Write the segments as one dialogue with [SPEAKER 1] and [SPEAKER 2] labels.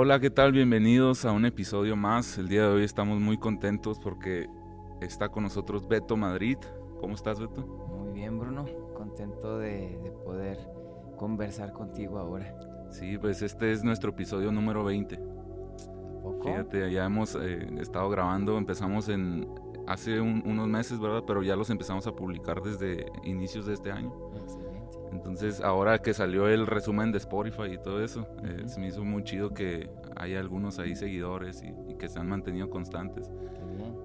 [SPEAKER 1] Hola, ¿qué tal? Bienvenidos a un episodio más. El día de hoy estamos muy contentos porque está con nosotros Beto Madrid. ¿Cómo estás, Beto?
[SPEAKER 2] Muy bien, Bruno. Contento de, de poder conversar contigo ahora.
[SPEAKER 1] Sí, pues este es nuestro episodio número 20.
[SPEAKER 2] ¿Poco?
[SPEAKER 1] Fíjate, ya hemos eh, estado grabando, empezamos en hace un- unos meses, ¿verdad? Pero ya los empezamos a publicar desde inicios de este año.
[SPEAKER 2] Excelente.
[SPEAKER 1] Entonces, ahora que salió el resumen de Spotify y todo eso, eh,
[SPEAKER 2] Ujú.
[SPEAKER 1] se me hizo muy chido que haya algunos ahí seguidores y, y que se han mantenido constantes.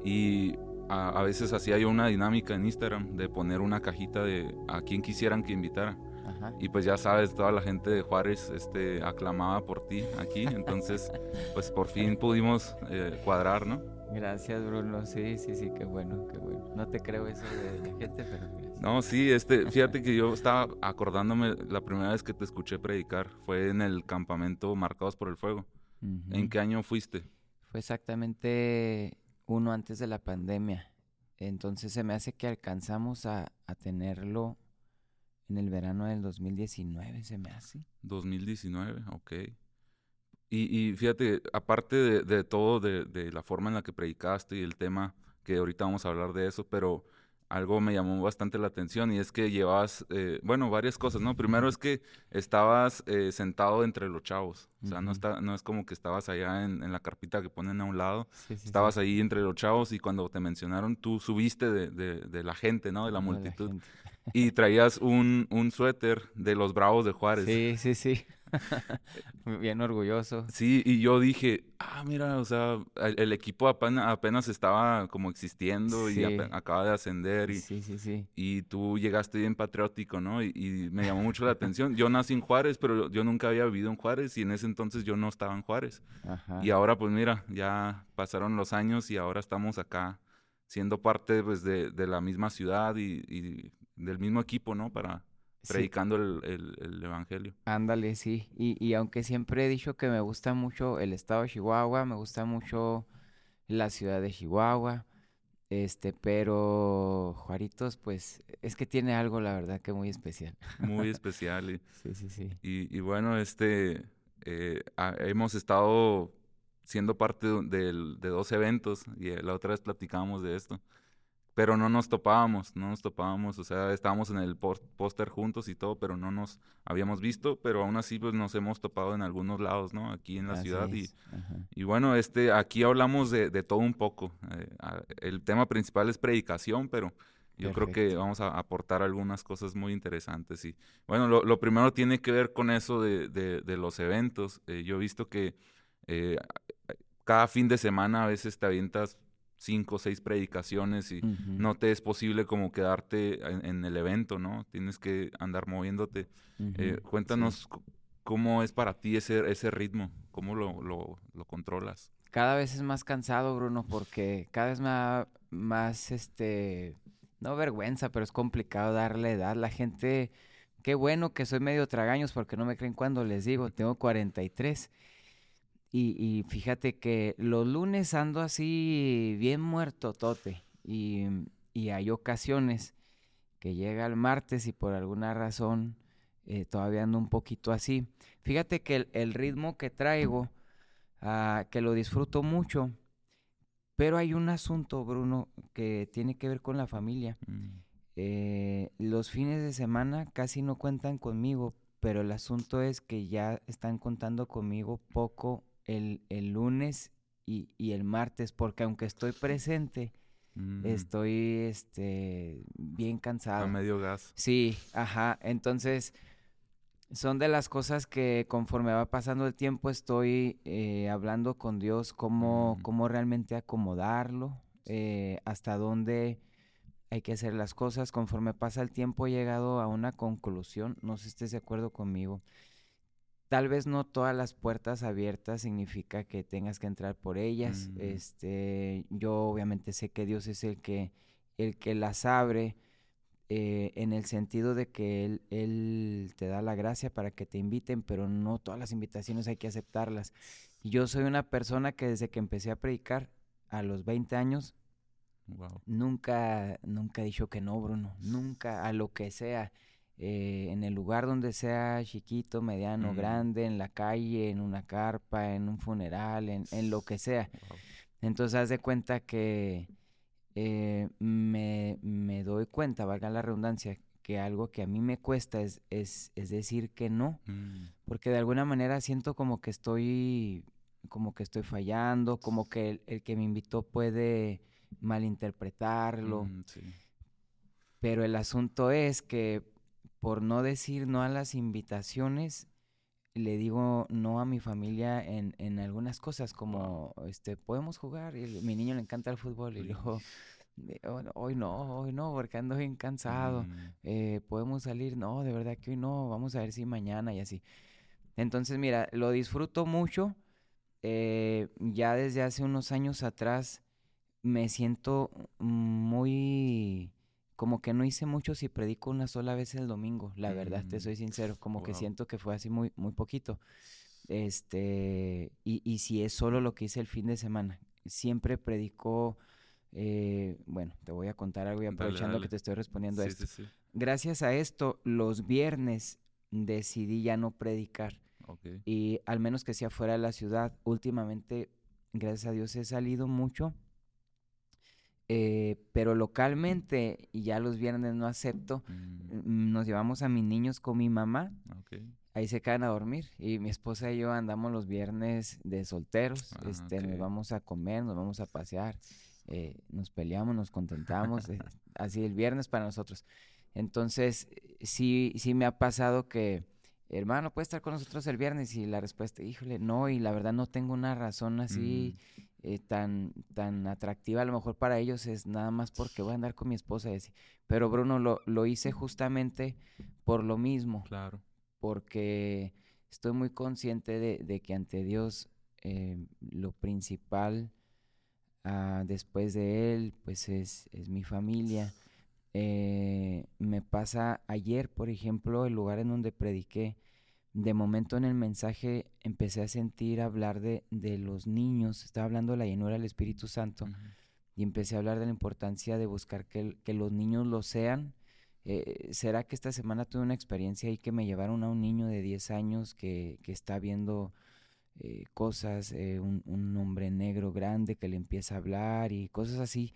[SPEAKER 1] Y a, a veces hacía yo una dinámica en Instagram de poner una cajita de a quien quisieran que invitara.
[SPEAKER 2] Ajá.
[SPEAKER 1] Y pues ya sabes, toda la gente de Juárez este, aclamaba por ti aquí. Entonces, pues por fin pudimos eh, cuadrar, ¿no?
[SPEAKER 2] Gracias, Bruno. Sí, sí, sí, qué bueno, qué bueno. No te creo eso de la gente, pero.
[SPEAKER 1] No, sí, este, fíjate que yo estaba acordándome la primera vez que te escuché predicar fue en el campamento Marcados por el Fuego. ¿En qué año fuiste?
[SPEAKER 2] Fue exactamente uno antes de la pandemia. Entonces se me hace que alcanzamos a, a tenerlo en el verano del 2019, se me hace.
[SPEAKER 1] 2019, ok. Y, y fíjate, aparte de, de todo, de, de la forma en la que predicaste y el tema, que ahorita vamos a hablar de eso, pero algo me llamó bastante la atención y es que llevabas, eh, bueno, varias cosas, ¿no? Primero es que estabas eh, sentado entre los chavos, o sea, no, está, no es como que estabas allá en, en la carpita que ponen a un lado,
[SPEAKER 2] Sí, sí, sí.
[SPEAKER 1] estabas ahí entre los chavos y cuando te mencionaron, tú subiste de, de- de la gente, ¿no? De la
[SPEAKER 2] De
[SPEAKER 1] multitud. Y traías un, un suéter de los Bravos de Juárez.
[SPEAKER 2] Sí, sí, sí. Bien orgulloso.
[SPEAKER 1] Sí, y yo dije, ah, mira, o sea, el, el equipo apenas, apenas estaba como existiendo y acaba de ascender y,
[SPEAKER 2] Sí, sí, sí.
[SPEAKER 1] y tú llegaste bien patriótico, ¿no? Y, y me llamó mucho la atención. Yo nací en Juárez, pero yo nunca había vivido en Juárez y en ese entonces yo no estaba en Juárez.
[SPEAKER 2] Ajá.
[SPEAKER 1] Y ahora, pues mira, ya pasaron los años y ahora estamos acá siendo parte pues, de, de la misma ciudad y, y del mismo equipo, ¿no? Para
[SPEAKER 2] Sí,
[SPEAKER 1] predicando el, el- el evangelio.
[SPEAKER 2] ándale, sí. Y, y aunque siempre he dicho que me gusta mucho el estado de Chihuahua, me gusta mucho la ciudad de Chihuahua, este, pero Juaritos, pues, es que tiene algo, la verdad, que muy especial.
[SPEAKER 1] Muy especial. y-
[SPEAKER 2] Sí, sí, sí.
[SPEAKER 1] Y, y bueno, este, eh, hemos estado siendo parte de, del- de dos eventos y eh, la otra vez platicábamos de esto, pero no nos topábamos, no nos topábamos, o sea, estábamos en el póster juntos y todo, pero no nos habíamos visto, pero aún así pues nos hemos topado en algunos lados, ¿no? Aquí en la
[SPEAKER 2] Así
[SPEAKER 1] ciudad y, y bueno, este, aquí hablamos de, de todo un poco. eh, el tema principal es predicación, pero yo creo que vamos a aportar algunas cosas muy interesantes. Y bueno, lo, lo primero tiene que ver con eso de, de- de los eventos. Eh, yo he visto que eh, cada fin de semana a veces te avientas cinco o seis predicaciones y no te es posible como quedarte en, en el evento, ¿no? Tienes que andar moviéndote. Eh, cuéntanos cómo es para ti ese, ese ritmo, cómo lo, lo, lo controlas.
[SPEAKER 2] Cada vez es más cansado, Bruno, porque cada vez da más, este, no vergüenza, pero es complicado darle edad. La gente, qué bueno que soy medio tragaños porque no me creen cuando les digo, tengo 43. Y, y fíjate que los lunes ando así bien muerto, tote. Y, y hay ocasiones que llega el martes y por alguna razón eh, todavía ando un poquito así. Fíjate que el, el ritmo que traigo, ah, que lo disfruto mucho, pero hay un asunto, Bruno, que tiene que ver con la familia.
[SPEAKER 1] Mm,
[SPEAKER 2] Eh, los fines de semana casi no cuentan conmigo, pero el asunto es que ya están contando conmigo poco el, el lunes y, y el martes, porque aunque estoy presente,
[SPEAKER 1] mm,
[SPEAKER 2] estoy este, bien
[SPEAKER 1] A
[SPEAKER 2] cansado.
[SPEAKER 1] medio gas.
[SPEAKER 2] Sí, ajá. Entonces, son de las cosas que conforme va pasando el tiempo estoy eh, hablando con Dios cómo,
[SPEAKER 1] Mm.
[SPEAKER 2] cómo realmente acomodarlo, eh, hasta dónde hay que hacer las cosas. Conforme pasa el tiempo he llegado a una conclusión, no sé si estés de acuerdo conmigo. Tal vez no todas las puertas abiertas significa que tengas que entrar por ellas.
[SPEAKER 1] Mm.
[SPEAKER 2] Este, yo obviamente sé que Dios es el que, el que las abre eh, en el sentido de que él, él te da la gracia para que te inviten, pero no todas las invitaciones hay que aceptarlas. Yo soy una persona que desde que empecé a predicar a los 20 años,
[SPEAKER 1] Wow.
[SPEAKER 2] nunca, nunca he dicho que no, Bruno, nunca, a lo que sea. Eh, en el lugar donde sea chiquito, mediano,
[SPEAKER 1] Mm.
[SPEAKER 2] grande, en la calle, en una carpa, en un funeral, en, en lo que sea.
[SPEAKER 1] Wow.
[SPEAKER 2] Entonces, haz de cuenta que eh, me, me doy cuenta, valga la redundancia, que algo que a mí me cuesta es, es, es decir que no,
[SPEAKER 1] Mm,
[SPEAKER 2] porque de alguna manera siento como que estoy, como que estoy fallando, como que el, el que me invitó puede malinterpretarlo,
[SPEAKER 1] mm, sí.
[SPEAKER 2] pero el asunto es que por no decir no a las invitaciones, le digo no a mi familia en, en algunas cosas, como este podemos jugar, y el- mi niño le encanta el fútbol, y luego "Oh, hoy no, hoy no, porque ando bien cansado.
[SPEAKER 1] Mm,
[SPEAKER 2] eh, podemos salir, no, de verdad que hoy no, vamos a ver si mañana y así. Entonces, mira, lo disfruto mucho. eh, ya desde hace unos años atrás me siento muy como que no hice mucho si predico una sola vez el domingo, la verdad, te
[SPEAKER 1] Mm,
[SPEAKER 2] soy sincero, como que siento que fue así muy, muy poquito. Este, y, y si es solo lo que hice el fin de semana, siempre predico, eh, bueno, te voy a contar algo y aprovechando
[SPEAKER 1] dale.
[SPEAKER 2] que te estoy respondiendo a esto.
[SPEAKER 1] sí, sí.
[SPEAKER 2] Gracias a esto, los viernes decidí ya no predicar
[SPEAKER 1] Ok.
[SPEAKER 2] y al menos que sea fuera de la ciudad. Últimamente, gracias a Dios, he salido mucho, eh, pero localmente, y ya los viernes no acepto,
[SPEAKER 1] Mm,
[SPEAKER 2] mm, nos llevamos a mis niños con mi mamá, ahí se quedan a dormir y mi esposa y yo andamos los viernes de solteros,
[SPEAKER 1] Ah,
[SPEAKER 2] este, nos vamos a comer, nos vamos a pasear, eh, nos peleamos, nos contentamos, eh, así el viernes para nosotros. Entonces, sí, sí me ha pasado que, hermano, ¿puede estar con nosotros el viernes? Y la respuesta, híjole, no, y la verdad no tengo una razón así eh, tan, tan atractiva. A lo mejor para ellos es nada más porque voy a andar con mi esposa y así. Pero Bruno, lo, lo hice justamente por lo mismo
[SPEAKER 1] Claro.
[SPEAKER 2] porque estoy muy consciente de, de que ante Dios eh, lo principal ah, después de Él, pues es, es mi familia. Eh, me pasa ayer, por ejemplo, el lugar en donde prediqué, de momento en el mensaje empecé a sentir hablar de, de los niños, estaba hablando de la llenura del Espíritu Santo y empecé a hablar de la importancia de buscar que, que los niños lo sean. Eh, ¿Será que esta semana tuve una experiencia ahí que me llevaron a un niño de 10 años que, que está viendo eh, cosas, eh, un, un hombre negro grande que le empieza a hablar y cosas así?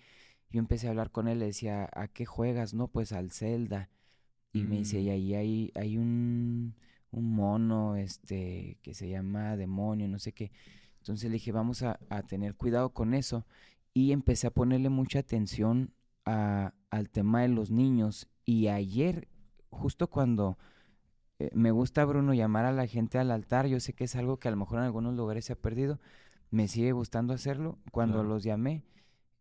[SPEAKER 2] Yo empecé a hablar con él, le decía, ¿a qué juegas? No, pues al Zelda. Y me dice, y
[SPEAKER 1] Mm.
[SPEAKER 2] ahí hay, hay un, un mono este, que se llama demonio, no sé qué. Entonces le dije, vamos a, a tener cuidado con eso. Y empecé a ponerle mucha atención a- al tema de los niños. Y ayer, justo cuando eh, me gusta, Bruno, llamar a la gente al altar, yo sé que es algo que a lo mejor en algunos lugares se ha perdido, me sigue gustando hacerlo. Cuando
[SPEAKER 1] Claro.
[SPEAKER 2] los llamé,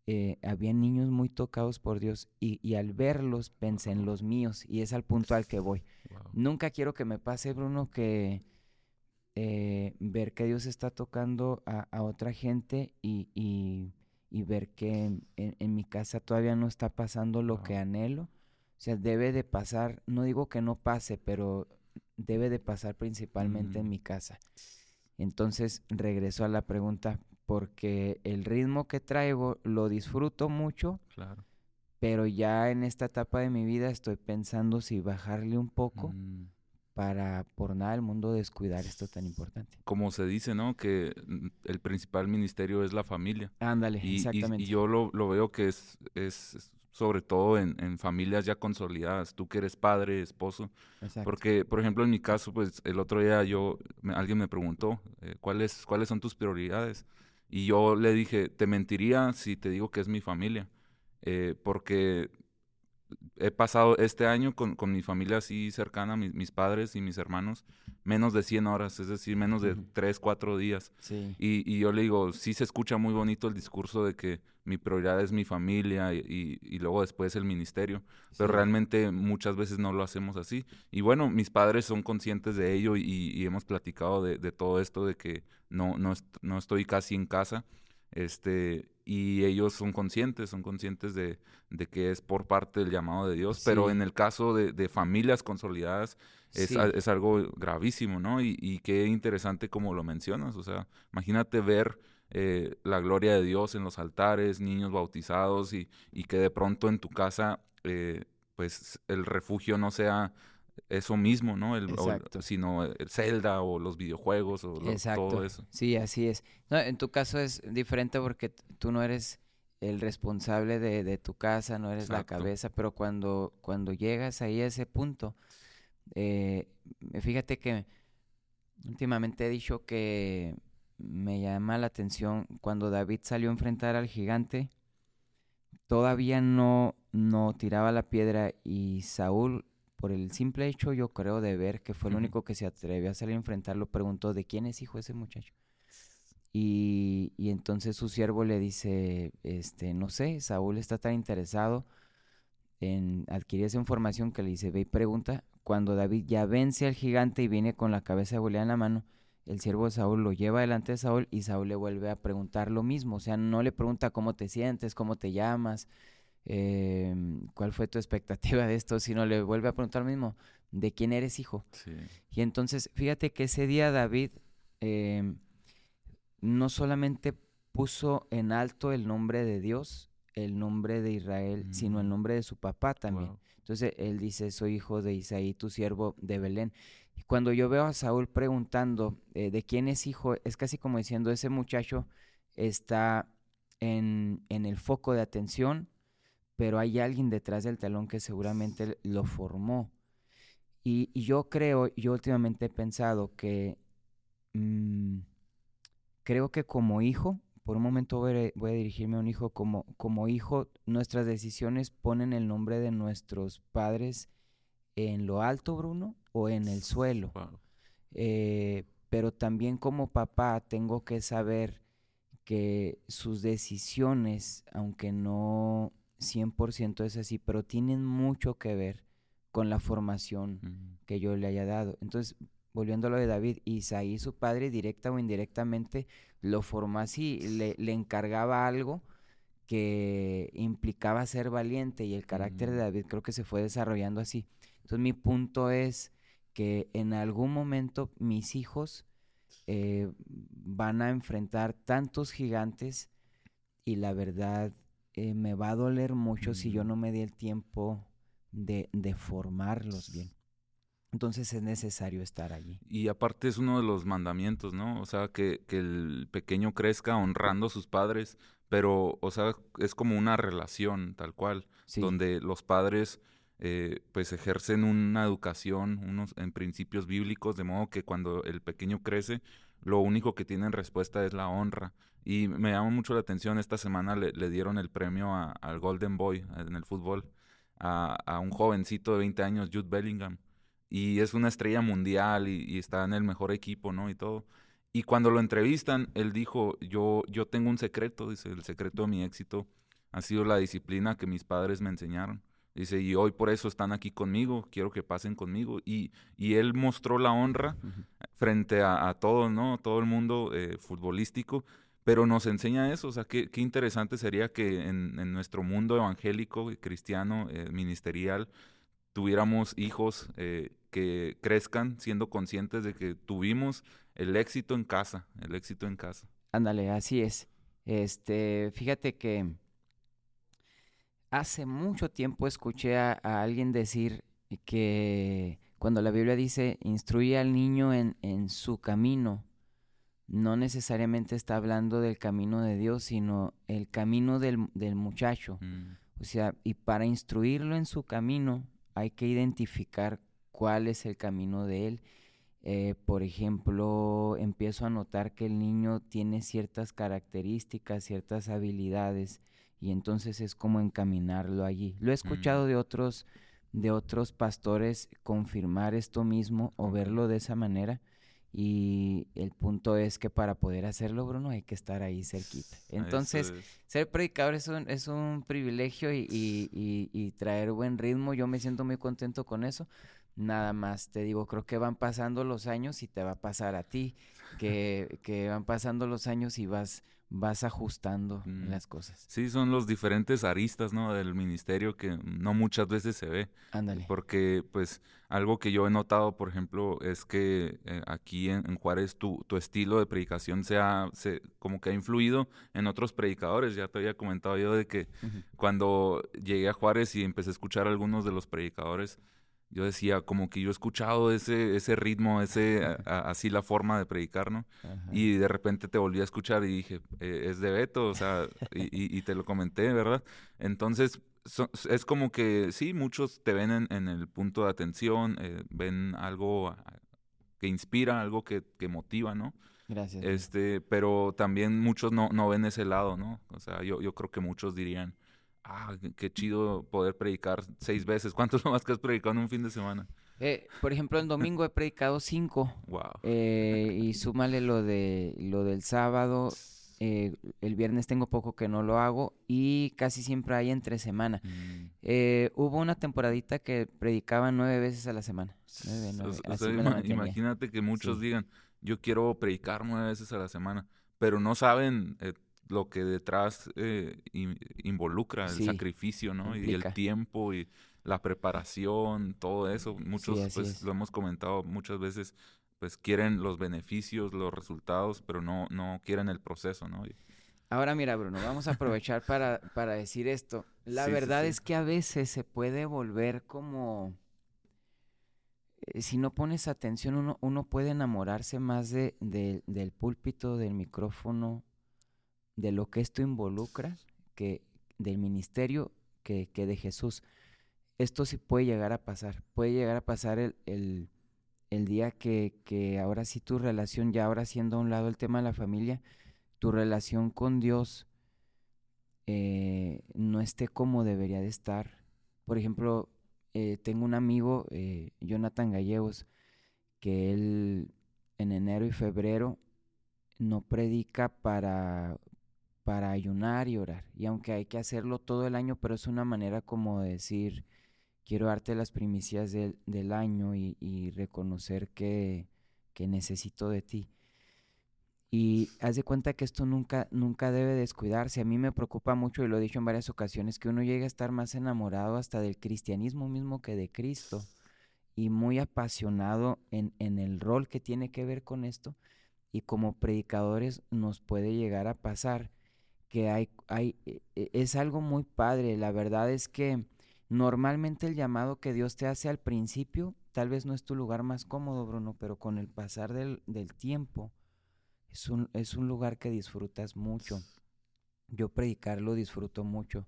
[SPEAKER 2] eh, había niños muy tocados por Dios y, y al verlos pensé en los míos y es al punto al que voy.
[SPEAKER 1] Wow.
[SPEAKER 2] Nunca quiero que me pase, Bruno, que eh, ver que Dios está tocando a, a otra gente y, y- y ver que en, mi casa todavía no está pasando lo que anhelo. O sea, debe de pasar, no digo que no pase, pero debe de pasar principalmente en
[SPEAKER 1] Mm.
[SPEAKER 2] mi casa. Entonces, regreso a la pregunta, porque el ritmo que traigo lo disfruto mucho,
[SPEAKER 1] Claro.
[SPEAKER 2] pero ya en esta etapa de mi vida estoy pensando si bajarle un poco
[SPEAKER 1] Mm.
[SPEAKER 2] para por nada del mundo descuidar esto tan importante.
[SPEAKER 1] Como se dice, ¿no? Que mm, el principal ministerio es la familia.
[SPEAKER 2] Ándale,
[SPEAKER 1] Y,
[SPEAKER 2] exactamente.
[SPEAKER 1] y yo lo, lo veo que es, es es sobre todo en, en familias ya consolidadas. Tú que eres padre, esposo.
[SPEAKER 2] exacto.
[SPEAKER 1] Porque, por ejemplo, en mi caso, pues el otro día yo, me- alguien me preguntó, eh, ¿cuáles, ¿cuáles son tus prioridades? Y yo le dije, te mentiría si te digo que es mi familia. eh, porque he pasado este año con, con mi familia así cercana, mis, mis padres y mis hermanos, menos de 100 horas, es decir, menos de
[SPEAKER 2] Ujú.
[SPEAKER 1] 3, 4 días.
[SPEAKER 2] Sí,
[SPEAKER 1] Y, y yo le digo, sí se escucha muy bonito el discurso de que mi prioridad es mi familia y, y- y luego después el ministerio, pero realmente muchas veces no lo hacemos así. Y bueno, mis padres son conscientes de ello y, y hemos platicado de, de todo esto, de que no, no, est- no estoy casi en casa. Este, y ellos son conscientes, son conscientes de, de que es por parte del llamado de Dios, pero en el caso de, de familias consolidadas es,
[SPEAKER 2] sí,
[SPEAKER 1] a- es algo gravísimo, ¿no? Y, y qué interesante como lo mencionas, o sea, imagínate ver eh, la gloria de Dios en los altares, niños bautizados y, y que de pronto en tu casa, eh, pues el refugio no sea eso mismo, ¿no? El,
[SPEAKER 2] Exacto.
[SPEAKER 1] sino el Zelda o los videojuegos o lo- todo eso.
[SPEAKER 2] Sí, así es. No, en tu caso es diferente porque tú no eres el responsable de, de tu casa, no eres la cabeza, pero cuando, cuando llegas ahí a ese punto, eh, fíjate que últimamente he dicho que me llama la atención cuando David salió a enfrentar al gigante, todavía no, no tiraba la piedra y Saúl, por el simple hecho, yo creo, de ver que fue el único que se atrevió a salir a enfrentarlo, preguntó, ¿de quién es hijo ese muchacho? Y, y entonces su siervo le dice, este, no sé, Saúl está tan interesado en adquirir esa información que le dice, ve y pregunta. Cuando David ya vence al gigante y viene con la cabeza de Goliat en la mano, el siervo de Saúl lo lleva delante de Saúl y Saúl le vuelve a preguntar lo mismo. O sea, no le pregunta cómo te sientes, cómo te llamas, eh, cuál fue tu expectativa de esto, sino le vuelve a preguntar lo mismo, ¿de quién eres hijo?
[SPEAKER 1] Sí.
[SPEAKER 2] Y entonces, fíjate que ese día David eh, no solamente puso en alto el nombre de Dios, el nombre de Israel, sino el
[SPEAKER 1] Mm.
[SPEAKER 2] nombre de su papá también.
[SPEAKER 1] Wow.
[SPEAKER 2] Entonces él dice, soy hijo de Isaí, tu siervo de Belén. Y cuando yo veo a Saúl preguntando eh, de quién es hijo, es casi como diciendo, ese muchacho está en, en el foco de atención, pero hay alguien detrás del talón que seguramente lo formó. Y, yo creo, yo últimamente he pensado que mm, creo que como hijo, por un momento voy a, voy a dirigirme a un hijo, como, como hijo, nuestras decisiones ponen el nombre de nuestros padres en lo alto, Bruno, o en el suelo.
[SPEAKER 1] Wow.
[SPEAKER 2] Eh, pero también como papá tengo que saber que sus decisiones, aunque no 100% es así, pero tienen mucho que ver con la formación
[SPEAKER 1] Mm.
[SPEAKER 2] que yo le haya dado. Entonces, volviendo a lo de David, Isaí, su padre, directa o indirectamente, lo formó así, le, le encargaba algo que implicaba ser valiente y el carácter de
[SPEAKER 1] Mm.
[SPEAKER 2] David creo que se fue desarrollando así. Entonces, mi punto es que en algún momento mis hijos eh, van a enfrentar tantos gigantes y la verdad eh, me va a doler mucho si yo no me di el tiempo de, de formarlos bien. Entonces es necesario estar allí.
[SPEAKER 1] Y aparte es uno de los mandamientos, ¿no? O sea, que, que el pequeño crezca honrando a sus padres, pero, o sea, es como una relación tal cual,
[SPEAKER 2] Sí,
[SPEAKER 1] donde los padres eh, pues ejercen una educación, unos en principios bíblicos, de modo que cuando el pequeño crece, lo único que tiene en respuesta es la honra. Y me llama mucho la atención, esta semana le, dieron el premio al Golden Boy en el fútbol, a, a un jovencito de 20 años, Jude Bellingham y es una estrella mundial y, y está en el mejor equipo, ¿no? Y todo. Y cuando lo entrevistan, él dijo, yo, yo tengo un secreto, dice, el secreto de mi éxito ha sido la disciplina que mis padres me enseñaron. Dice, y hoy por eso están aquí conmigo, quiero que pasen conmigo. Y, y él mostró la honra frente a, a todo, ¿no? Todo el mundo eh, futbolístico, pero nos enseña eso, o sea, qué, qué interesante sería que en, en nuestro mundo evangélico, cristiano, eh, ministerial, tuviéramos hijos eh, que crezcan siendo conscientes de que tuvimos el éxito en casa, el éxito en casa.
[SPEAKER 2] Ándale, así es. Este, fíjate que hace mucho tiempo escuché a, a alguien decir que cuando la Biblia dice instruye al niño en, en su camino, no necesariamente está hablando del camino de Dios, sino el camino del, del muchacho.
[SPEAKER 1] Mm,
[SPEAKER 2] O sea, y para instruirlo en su camino hay que identificar cuál es el camino de él. Eh, por ejemplo, empiezo a notar que el niño tiene ciertas características, ciertas habilidades, y entonces es como encaminarlo allí. Lo he escuchado de otros, de otros pastores confirmar esto mismo o verlo de esa manera. Y el punto es que para poder hacerlo, Bruno, hay que estar ahí cerquita. Entonces,
[SPEAKER 1] es.
[SPEAKER 2] ser predicador es un, es un privilegio y, y- y- y traer buen ritmo. Yo me siento muy contento con eso. Nada más te digo, creo que van pasando los años y te va a pasar a ti, que, que van pasando los años y vas, vas ajustando
[SPEAKER 1] Mm.
[SPEAKER 2] las cosas.
[SPEAKER 1] Sí, son los diferentes aristas, ¿no? Del ministerio que no muchas veces se ve.
[SPEAKER 2] Ándale.
[SPEAKER 1] Porque, pues, algo que yo he notado, por ejemplo, es que eh, aquí en, en Juárez tu, tu estilo de predicación se ha, se, como que ha influido en otros predicadores. Ya te había comentado yo de que cuando llegué a Juárez y empecé a escuchar a algunos de los predicadores, yo decía, como que yo he escuchado ese, ese ritmo, ese, así la forma de predicar, ¿no? Y de repente te volví a escuchar y dije, eh, es de Beto, o sea, y, te lo comenté, ¿verdad? Entonces, es como que sí, muchos te ven en, el punto de atención, eh, ven algo que inspira, algo que, que motiva, ¿no?
[SPEAKER 2] Gracias.
[SPEAKER 1] Este, pero también muchos no, no ven ese lado, ¿no? O sea, yo, yo creo que muchos dirían, ah, qué chido poder predicar seis veces. ¿Cuánto es lo más que has predicado en un fin de semana?
[SPEAKER 2] Eh, por ejemplo, el domingo he predicado cinco.
[SPEAKER 1] Wow.
[SPEAKER 2] Eh, y súmale lo de lo del sábado. Eh, el viernes tengo poco que no lo hago y casi siempre hay entre semana. Mm. hubo una temporadita que predicaba nueve veces a la semana.
[SPEAKER 1] imagínate que muchos digan, yo quiero predicar nueve veces a la semana, pero no saben lo que detrás eh, involucra, el sacrificio, ¿no? Y el tiempo y la preparación, todo eso. Muchos, pues, lo hemos comentado muchas veces, pues quieren los beneficios, los resultados, pero no, no quieren el proceso, ¿no?
[SPEAKER 2] Ahora mira, Bruno, vamos a aprovechar para, para decir esto. La verdad es que a veces se puede volver como... Eh, si no pones atención, uno, uno puede enamorarse más de, del púlpito, del micrófono, de lo que esto involucra, que del ministerio que, que de Jesús. Esto sí puede llegar a pasar, puede llegar a pasar el, el, día que, que, ahora sí tu relación, ya ahora siendo a un lado el tema de la familia, tu relación con Dios eh, no esté como debería de estar. Por ejemplo, eh, tengo un amigo, eh, Jonathan Gallegos, que él en enero y febrero no predica para para ayunar y orar. Y aunque hay que hacerlo todo el año, pero es una manera como de decir, quiero darte las primicias del, del año y, reconocer que, que, necesito de ti. Y haz de cuenta que esto nunca, nunca debe descuidarse. A mí me preocupa mucho, y lo he dicho en varias ocasiones, que uno llegue a estar más enamorado hasta del cristianismo mismo que de Cristo. Y muy apasionado en, en el rol que tiene que ver con esto. Y como predicadores nos puede llegar a pasar que hay, hay, e, e, es algo muy padre. La verdad es que normalmente el llamado que Dios te hace al principio, tal vez no es tu lugar más cómodo, Bruno, pero con el pasar del, del tiempo, es un, es un lugar que disfrutas mucho. Yo predicar lo disfruto mucho.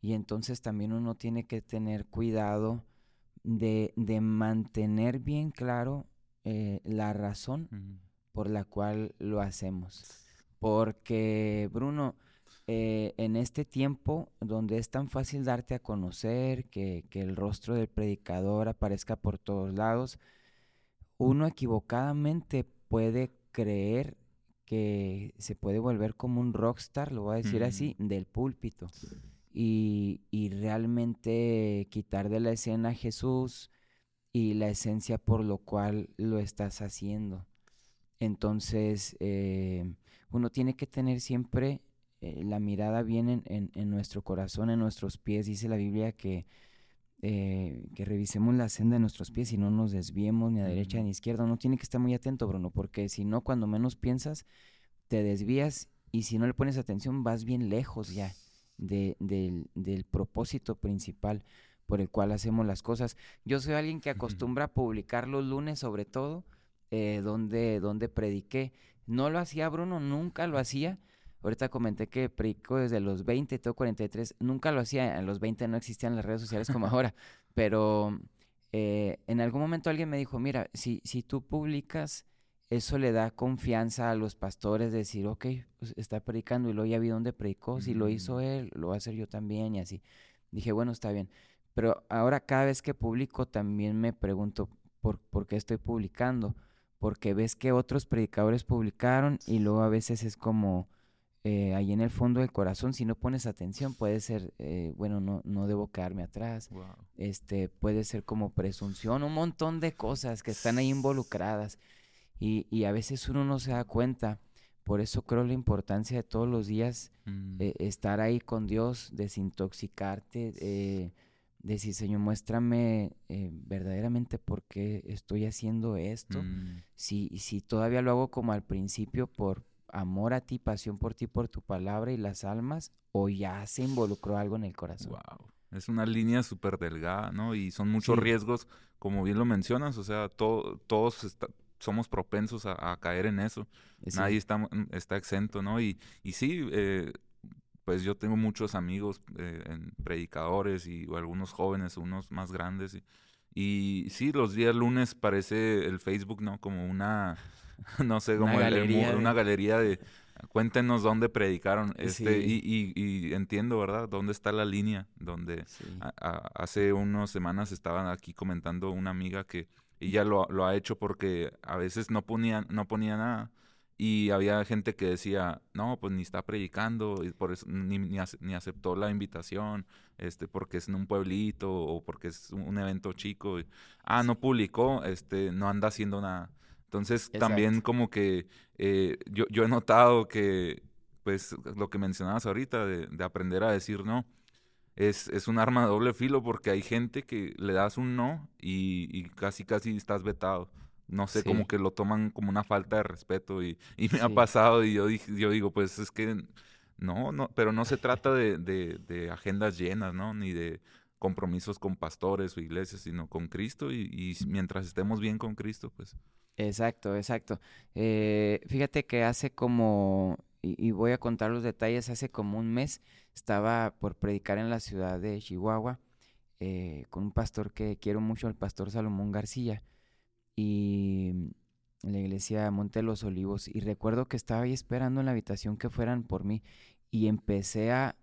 [SPEAKER 2] Y entonces también uno tiene que tener cuidado de, de mantener bien claro eh, la razón por la cual lo hacemos. Porque, Bruno, eh, en este tiempo donde es tan fácil darte a conocer, que, el rostro del predicador aparezca por todos lados, uno equivocadamente puede creer que se puede volver como un rockstar, lo voy a decir así, del púlpito. Y, realmente quitar de la escena a Jesús y la esencia por lo cual lo estás haciendo. Entonces, eh, uno tiene que tener siempre eh, la mirada viene en, nuestro corazón, en nuestros pies. Dice la Biblia que, eh, que revisemos la senda de nuestros pies y no nos desviemos ni a derecha ni a izquierda. Uno tiene que estar muy atento, Bruno, porque si no, cuando menos piensas, te desvías y si no le pones atención, vas bien lejos ya del, del propósito principal por el cual hacemos las cosas. Yo soy alguien que acostumbra a publicar los lunes, sobre todo, eh, donde, donde prediqué. No lo hacía Bruno, nunca lo hacía, Ahorita comenté que predico desde los 20, tengo 43. Nunca lo hacía, en los 20 no existían las redes sociales como ahora, pero eh, en algún momento alguien me dijo, mira, si, si tú publicas, eso le da confianza a los pastores de decir, ok, pues está predicando y luego ya vi dónde predicó, si lo hizo mm. él, lo voy a hacer yo también y así. Dije, bueno, está bien. Pero ahora cada vez que publico también me pregunto por, por qué estoy publicando, porque ves que otros predicadores publicaron y luego a veces es como eh, ahí en el fondo del corazón, si no pones atención, puede ser, eh, bueno, no, no debo quedarme atrás, este, puede ser como presunción, un montón de cosas que están ahí involucradas y, y, a veces uno no se da cuenta. Por eso creo la importancia de todos los días mm. eh, estar ahí con Dios, desintoxicarte, decir, Señor, muéstrame verdaderamente por qué estoy haciendo esto. Mm. Si, si todavía lo hago como al principio por, amor a ti, pasión por ti, por tu palabra y las almas, o ya se involucró algo en el corazón.
[SPEAKER 1] Wow. Es una línea súper delgada, ¿no? Y son muchos riesgos, como bien lo mencionas, o sea, todos somos propensos a, caer en eso. Nadie está, mm, está exento, ¿no? Y, y sí, eh, pues yo tengo muchos amigos eh, predicadores y algunos jóvenes, unos más grandes. Y, y sí, los días lunes parece el Facebook, ¿no? Como una, no sé, como una, galería, una galería de cuéntenos dónde predicaron. Este, y, y, entiendo, ¿verdad? ¿Dónde está la línea? Donde hace unas semanas estaban aquí comentando una amiga que ella lo, lo ha hecho porque a veces no ponía, no ponía nada y había gente que decía, no, pues ni está predicando, y por eso ni, ni, aceptó la invitación, este, porque es en un pueblito o porque es un evento chico. ah, no publicó, este, no anda haciendo nada. Entonces también como que eh, yo, yo he notado que, pues, lo que mencionabas ahorita, de, de aprender a decir no, es, es, un arma de doble filo porque hay gente que le das un no y, y casi, casi estás vetado. No sé, como que lo toman como una falta de respeto y, y me ha pasado y yo, yo digo, pues es que no, no, pero no se trata de, de, de, agendas llenas, ¿no? Ni de compromisos con pastores o iglesias, sino con Cristo y, mientras estemos bien con Cristo, pues.
[SPEAKER 2] Exacto, exacto. Eh, fíjate que hace como, y, voy a contar los detalles, hace como un mes estaba por predicar en la ciudad de Chihuahua eh, con un pastor que quiero mucho, el pastor Salomón García y en la iglesia Monte de los Olivos y recuerdo que estaba ahí esperando en la habitación que fueran por mí y empecé a,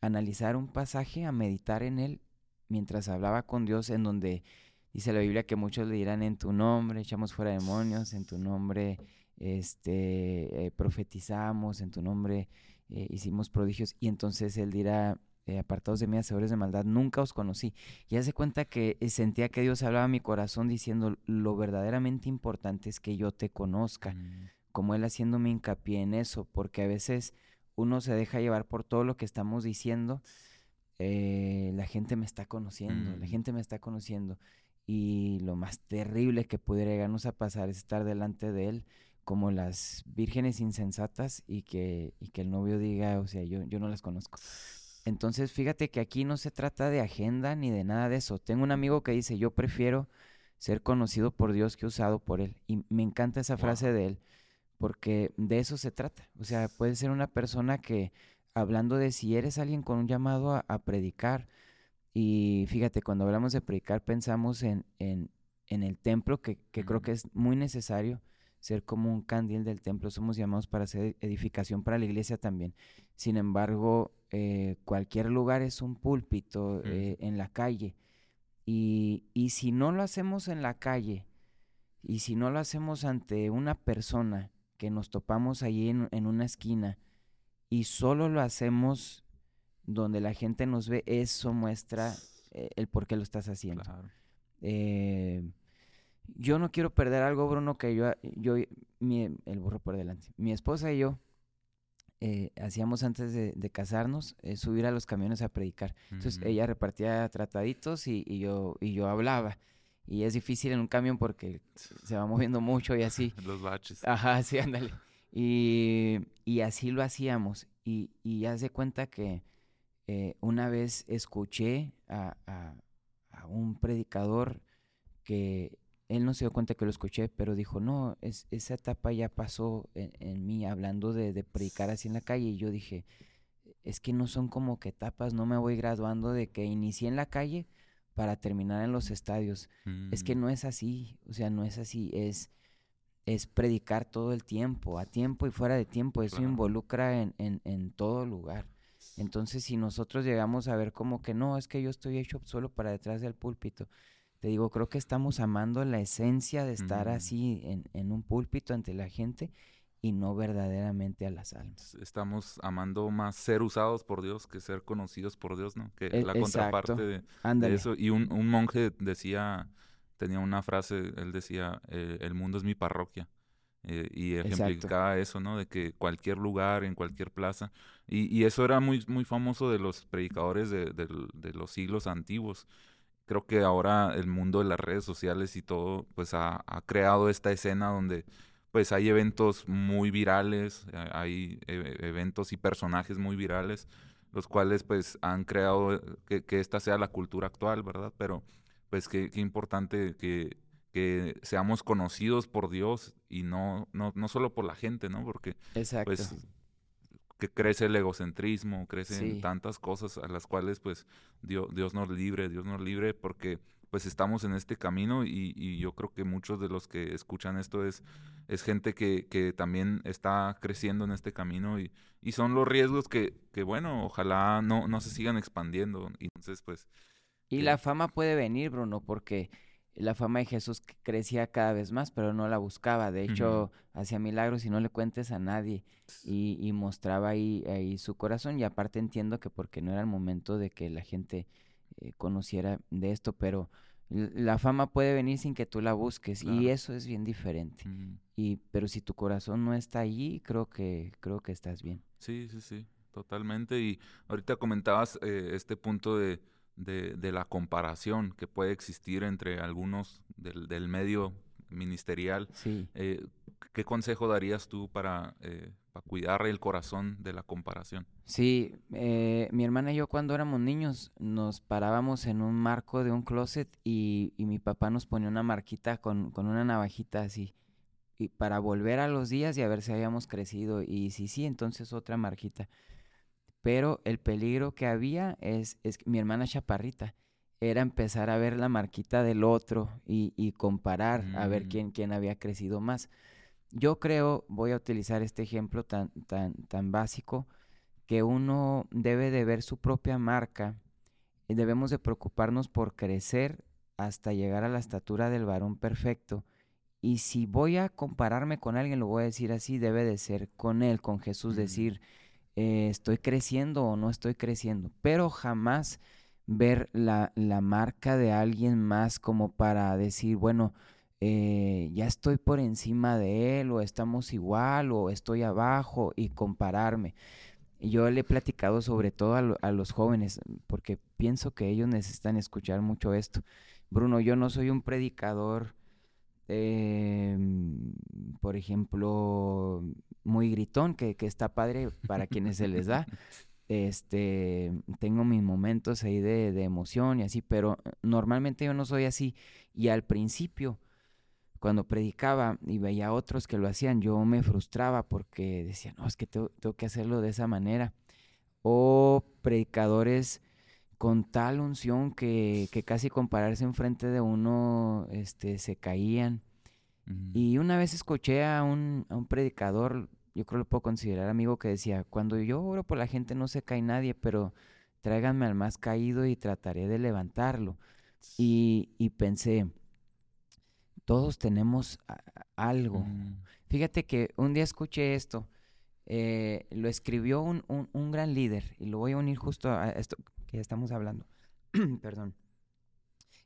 [SPEAKER 2] analizar un pasaje, a meditar en él mientras hablaba con Dios en donde dice la Biblia que muchos le dirán en tu nombre echamos fuera demonios, en tu nombre este, eh, profetizamos, en tu nombre eh, hicimos prodigios y entonces él dirá eh, apartados de mí, hacedores de maldad, nunca os conocí. Y hace cuenta que sentía que Dios hablaba a mi corazón diciendo, lo verdaderamente importante es que yo te conozca, mm. como Él haciéndome hincapié en eso, porque a veces uno se deja llevar por todo lo que estamos diciendo, eh, la gente me está conociendo, la mm. gente me está conociendo. Y lo más terrible que pudiera llegarnos a pasar es estar delante de Él como las vírgenes insensatas y que, y que el novio diga, o sea, yo, yo no las conozco. Entonces, fíjate que aquí no se trata de agenda ni de nada de eso. Tengo un amigo que dice, yo prefiero ser conocido por Dios que usado por Él. Y me encanta esa frase de él, porque de eso se trata. O sea, puede ser una persona que, hablando de si eres alguien con un llamado a, predicar, y fíjate, cuando hablamos de predicar pensamos en, en, en el templo, que, que creo que es muy necesario ser como un candil del templo. Somos llamados para hacer edificación para la iglesia también. Sin embargo, eh, cualquier lugar es un púlpito eh, en la calle. Y, y, si no lo hacemos en la calle, y si no lo hacemos ante una persona que nos topamos allí en, en una esquina, y solo lo hacemos donde la gente nos ve, eso muestra eh, el por qué lo estás haciendo. yo no quiero perder algo, Bruno, que yo, yo mi, el burro por delante. Mi esposa y yo eh, hacíamos antes de, casarnos, eh, subir a los camiones a predicar. Entonces ella repartía trataditos y, yo, y yo hablaba. Y es difícil en un camión porque se va moviendo mucho y así.
[SPEAKER 1] Los baches.
[SPEAKER 2] Ajá, sí, ándale. Y, y así lo hacíamos. Y, y haz de cuenta que eh, una vez escuché a, a un predicador que él no se dio cuenta que lo escuché, pero dijo, no, es, esa etapa ya pasó en, mí, hablando de, predicar así en la calle. Y yo dije, es que no son como que etapas, no me voy graduando de que inicié en la calle para terminar en los estadios. Es que mm. no es así, o sea, no es así, es, es predicar todo el tiempo, a tiempo y fuera de tiempo. Eso involucra en, en, en todo lugar. Entonces, si nosotros llegamos a ver como que no, es que yo estoy hecho solo para detrás del púlpito, te digo, creo que estamos amando la esencia de estar mm. así en, en, un púlpito ante la gente y no verdaderamente a las almas.
[SPEAKER 1] Estamos amando más ser usados por Dios que ser conocidos por Dios, ¿no? Que e, la contraparte de, eso. Y un, un, monje decía, tenía una frase, él decía, eh, el mundo es mi parroquia. Eh, y ejemplificaba eso, ¿no? De que cualquier lugar, en cualquier plaza. Y, y eso era muy, muy famoso de los predicadores de, de los siglos antiguos creo que ahora el mundo de las redes sociales y todo, pues ha, creado esta escena donde pues hay eventos muy virales, eh, hay eh, eventos y personajes muy virales, los cuales pues han creado eh, que, que esta sea la cultura actual, ¿verdad? Pero pues qué, qué importante que, que seamos conocidos por Dios y no, no, no solo por la gente, ¿no? Porque
[SPEAKER 2] Exacto.
[SPEAKER 1] pues que crece el egocentrismo,
[SPEAKER 2] Sí.
[SPEAKER 1] crecen tantas cosas a las cuales pues Dios, Dios nos libre, Dios nos libre porque pues estamos en este camino y, y yo creo que muchos de los que escuchan esto es, es gente que, que también está creciendo en este camino y, y son los riesgos que, que bueno, ojalá no, no se sigan expandiendo. Y entonces pues
[SPEAKER 2] Y
[SPEAKER 1] que-
[SPEAKER 2] la fama puede venir, Bruno, porque la fama de Jesús crecía cada vez más, pero no la buscaba. De hecho, hacía milagros y no le cuentes a nadie. Y, y mostraba ahí, ahí su corazón. Y aparte entiendo que porque no era el momento de que la gente eh, conociera de esto, pero la fama puede venir sin que tú la busques. Y eso es bien diferente. Y, pero si tu corazón no está allí, creo que, creo que estás bien.
[SPEAKER 1] Sí, sí, sí, totalmente. Y ahorita comentabas eh, este punto de, de, de la comparación que puede existir entre algunos del, del medio ministerial.
[SPEAKER 2] Sí.
[SPEAKER 1] Eh, ¿Qué consejo darías tú para, eh, para cuidar el corazón de la comparación?
[SPEAKER 2] Sí, eh, mi hermana y yo cuando éramos niños nos parábamos en un marco de un closet y, y mi papá nos ponía una marquita con, con una navajita así y para volver a los días y a ver si habíamos crecido y si sí, entonces otra marquita. Pero el peligro que había es, es que mi hermana chaparrita era empezar a ver la marquita del otro y, y comparar a ver
[SPEAKER 1] Mm.
[SPEAKER 2] quién, quién había crecido más. Yo creo, voy a utilizar este ejemplo tan, tan, tan básico, que uno debe de ver su propia marca y debemos de preocuparnos por crecer hasta llegar a la estatura del varón perfecto. Y si voy a compararme con alguien, lo voy a decir así, debe de ser con él, con Jesús,
[SPEAKER 1] Mm.
[SPEAKER 2] decir, eh, estoy creciendo o no estoy creciendo, pero jamás ver la, la marca de alguien más como para decir, bueno, eh, ya estoy por encima de él o estamos igual o estoy abajo y compararme. Y Yo le he platicado sobre todo a, lo- a los jóvenes porque pienso que ellos necesitan escuchar mucho esto. Bruno, yo no soy un predicador, em, por ejemplo, muy gritón, que, que está padre para quienes se les da. Este, tengo mis momentos ahí de, de emoción y así, pero eh, normalmente yo no soy así. Y al principio, cuando predicaba y veía a otros que lo hacían, yo me frustraba porque decía, no, es que tengo, tengo que hacerlo de esa manera. O predicadores con tal unción que, que casi compararse enfrente de uno, este, se caían. Y una vez escuché a un, a un predicador, yo creo lo puedo considerar amigo, que decía, cuando yo oro por la gente no se cae nadie, pero tráiganme al más caído y trataré de levantarlo. Y, y pensé, todos tenemos algo.
[SPEAKER 1] Mm,
[SPEAKER 2] Fíjate que un día escuché esto, eh, lo escribió un, un- un gran líder, y lo voy a unir justo a esto que estamos hablando. Perdón.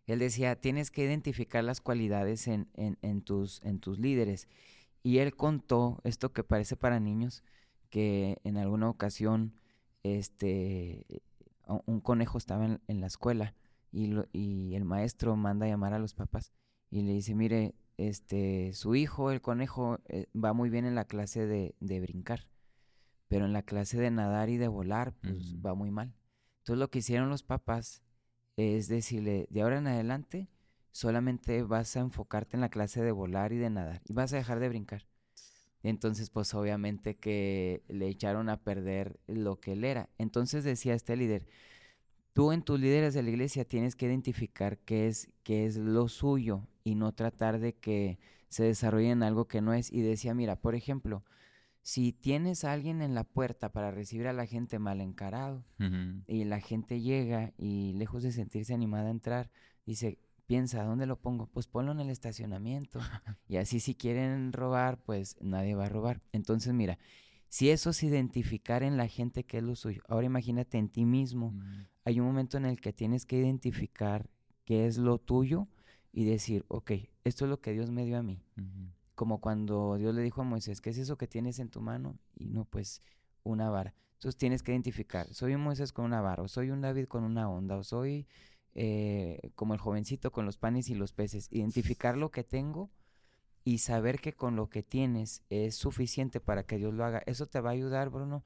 [SPEAKER 2] Él decía, tienes que identificar las cualidades en, en- en tus, en tus líderes. Y él contó esto que parece para niños, que en alguna ocasión este, un conejo estaba en, en la escuela y, lo- y el maestro manda a llamar a los papás y le dice, mire, este, su hijo, el conejo, eh, va muy bien en la clase de, de brincar, pero en la clase de nadar y de volar, pues va muy mal. Entonces lo que hicieron los papás es decirle, de ahora en adelante, solamente vas a enfocarte en la clase de volar y de nadar y vas a dejar de brincar. Entonces, pues obviamente que le echaron a perder lo que él era. Entonces decía este líder, tú en tus líderes de la iglesia tienes que identificar qué es, qué es lo suyo y no tratar de que se desarrolle en algo que no es. Y decía, mira, por ejemplo, si tienes a alguien en la puerta para recibir a la gente mal encarado, y la gente llega y lejos de sentirse animada a entrar, dice, piensa, ¿dónde lo pongo? Pues ponlo en el estacionamiento. y así si quieren robar, pues nadie va a robar. Entonces, mira, si eso es identificar en la gente qué es lo suyo, ahora imagínate en ti mismo.
[SPEAKER 1] Mm,
[SPEAKER 2] Hay un momento en el que tienes que identificar qué es lo tuyo y decir, ok, esto es lo que Dios me dio a mí. Como cuando Dios le dijo a Moisés, ¿qué es eso que tienes en tu mano? Y no, pues una vara. Entonces tienes que identificar, soy un Moisés con una vara, o soy un David con una onda, o soy eh, como el jovencito con los panes y los peces. Identificar lo que tengo y saber que con lo que tienes es suficiente para que Dios lo haga. Eso te va a ayudar, Bruno,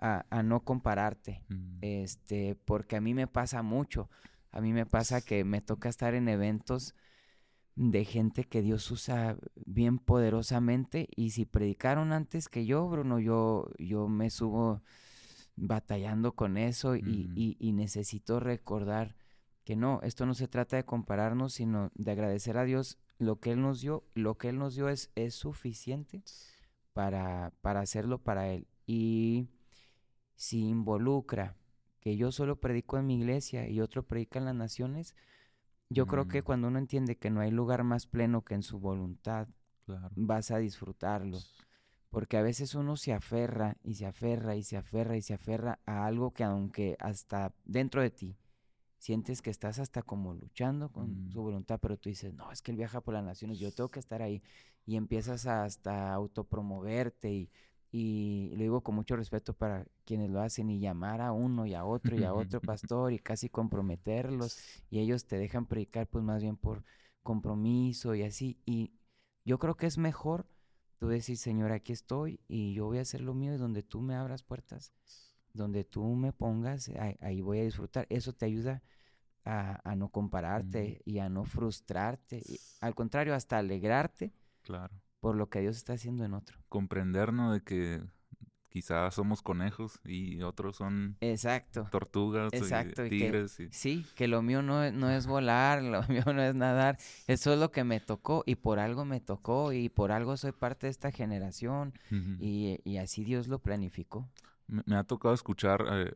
[SPEAKER 2] a, a no compararte,
[SPEAKER 1] Mm.
[SPEAKER 2] este, porque a mí me pasa mucho. A mí me pasa que me toca estar en eventos de gente que Dios usa bien poderosamente y si predicaron antes que yo, Bruno, yo, yo me subo batallando con eso y,
[SPEAKER 1] Ujú.
[SPEAKER 2] y- y necesito recordar que no, esto no se trata de compararnos, sino de agradecer a Dios lo que Él nos dio, lo que Él nos dio es, es suficiente para, para hacerlo para Él. Y si involucra que yo solo predico en mi iglesia y otro predica en las naciones, yo creo que
[SPEAKER 1] Mm.
[SPEAKER 2] cuando uno entiende que no hay lugar más pleno que en su voluntad,
[SPEAKER 1] Claro.
[SPEAKER 2] vas a disfrutarlo. Porque a veces uno se aferra y se aferra y se aferra y se aferra a algo que aunque hasta dentro de ti sientes que estás hasta como luchando con
[SPEAKER 1] Mm.
[SPEAKER 2] su voluntad, pero tú dices, no, es que él viaja por las naciones, yo tengo que estar ahí. Y empiezas a hasta autopromoverte y, y lo digo con mucho respeto para quienes lo hacen y llamar a uno y a otro y a otro pastor y casi comprometerlos y ellos te dejan predicar pues más bien por compromiso y así. Y yo creo que es mejor tú decir, Señor, aquí estoy y yo voy a hacer lo mío y donde tú me abras puertas, donde tú me pongas, ahí, voy a disfrutar. Eso te ayuda a, a no compararte y a no frustrarte. y, al contrario, hasta alegrarte
[SPEAKER 1] Claro.
[SPEAKER 2] Por lo que Dios está haciendo en otro.
[SPEAKER 1] Comprendernos de que quizás somos conejos y otros son
[SPEAKER 2] Exacto.
[SPEAKER 1] tortugas
[SPEAKER 2] Exacto,
[SPEAKER 1] y
[SPEAKER 2] y que-
[SPEAKER 1] tigres. y-
[SPEAKER 2] Sí, que lo mío no es, no es volar, lo mío no es nadar, eso es lo que me tocó y por algo me tocó y por algo soy parte de esta generación
[SPEAKER 1] Ujú.
[SPEAKER 2] y, y así Dios lo planificó.
[SPEAKER 1] Me, me ha tocado escuchar eh,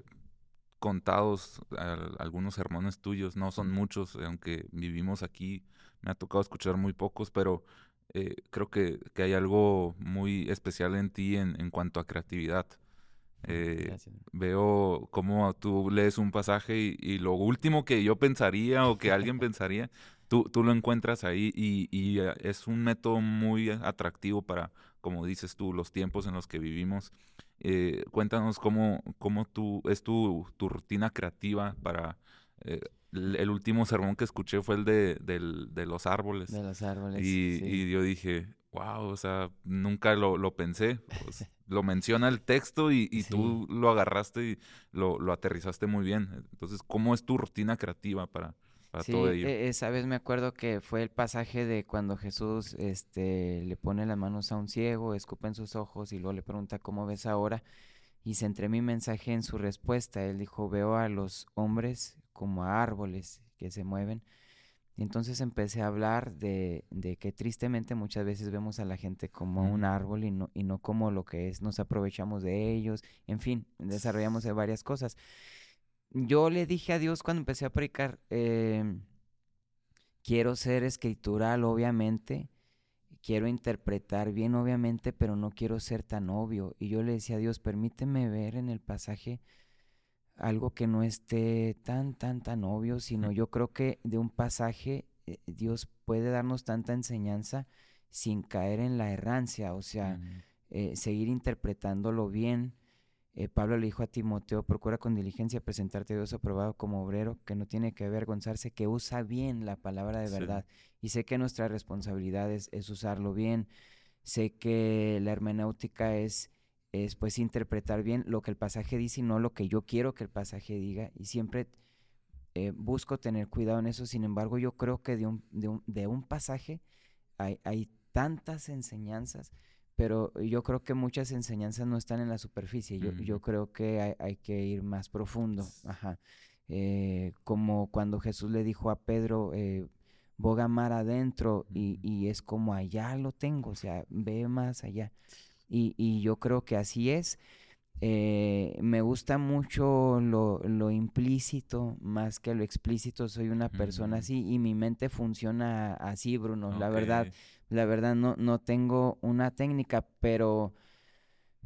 [SPEAKER 1] contados al- algunos sermones tuyos, no son muchos, eh, aunque vivimos aquí, me ha tocado escuchar muy pocos, pero eh, creo que, que hay algo muy especial en ti en, en cuanto a creatividad. Eh,
[SPEAKER 2] Gracias.
[SPEAKER 1] veo cómo tú lees un pasaje y, y lo último que yo pensaría o que alguien pensaría, tú, tú lo encuentras ahí y, y, eh, es un método muy atractivo para, como dices tú, los tiempos en los que vivimos. Eh, cuéntanos cómo, cómo tú, es tu, tu rutina creativa para... eh, el último sermón que escuché fue el de, del- de los árboles.
[SPEAKER 2] De los árboles.
[SPEAKER 1] Y,
[SPEAKER 2] sí.
[SPEAKER 1] y yo dije, wow, o sea, nunca lo, lo pensé. Pues, lo menciona el texto y, y tú lo agarraste y lo, lo aterrizaste muy bien. Entonces, ¿cómo es tu rutina creativa para, para
[SPEAKER 2] Sí,
[SPEAKER 1] todo ello?
[SPEAKER 2] e- esa vez me acuerdo que fue el pasaje de cuando Jesús este, le pone las manos a un ciego, escupe en sus ojos y luego le pregunta cómo ves ahora. Y centré mi mensaje en su respuesta. Él dijo, veo a los hombres como a árboles que se mueven. Y entonces empecé a hablar de, de que tristemente muchas veces vemos a la gente como un árbol y no, y no como lo que es, nos aprovechamos de ellos, en fin, desarrollamos de varias cosas. Yo le dije a Dios cuando empecé a predicar, em, quiero ser escritural, obviamente, quiero interpretar bien, obviamente, pero no quiero ser tan obvio. Y yo le decía a Dios, permíteme ver en el pasaje algo que no esté tan, tan, tan obvio, sino yo creo que de un pasaje eh, Dios puede darnos tanta enseñanza sin caer en la errancia, o sea, eh, seguir interpretándolo bien. Eh, Pablo le dijo a Timoteo, procura con diligencia presentarte a Dios aprobado como obrero, que no tiene que avergonzarse, que usa bien la palabra de
[SPEAKER 1] Sí.
[SPEAKER 2] verdad. Y sé que nuestra responsabilidad es, es usarlo bien. Sé que la hermenéutica es, es pues interpretar bien lo que el pasaje dice y no lo que yo quiero que el pasaje diga. Y siempre eh, busco tener cuidado en eso. Sin embargo, yo creo que de un, de un, de un pasaje hay, hay tantas enseñanzas, pero yo creo que muchas enseñanzas no están en la superficie. Yo, yo creo que hay, hay que ir más profundo. Ajá. Eh, como cuando Jesús le dijo a Pedro, eh, boga mar adentro y, y es como allá lo tengo, o sea, ve más allá. Y, y yo creo que así es. Eh, me gusta mucho lo, lo implícito más que lo explícito. Soy una persona
[SPEAKER 1] Mm.
[SPEAKER 2] así y mi mente funciona así, Bruno. La verdad. La verdad no, no tengo una técnica, pero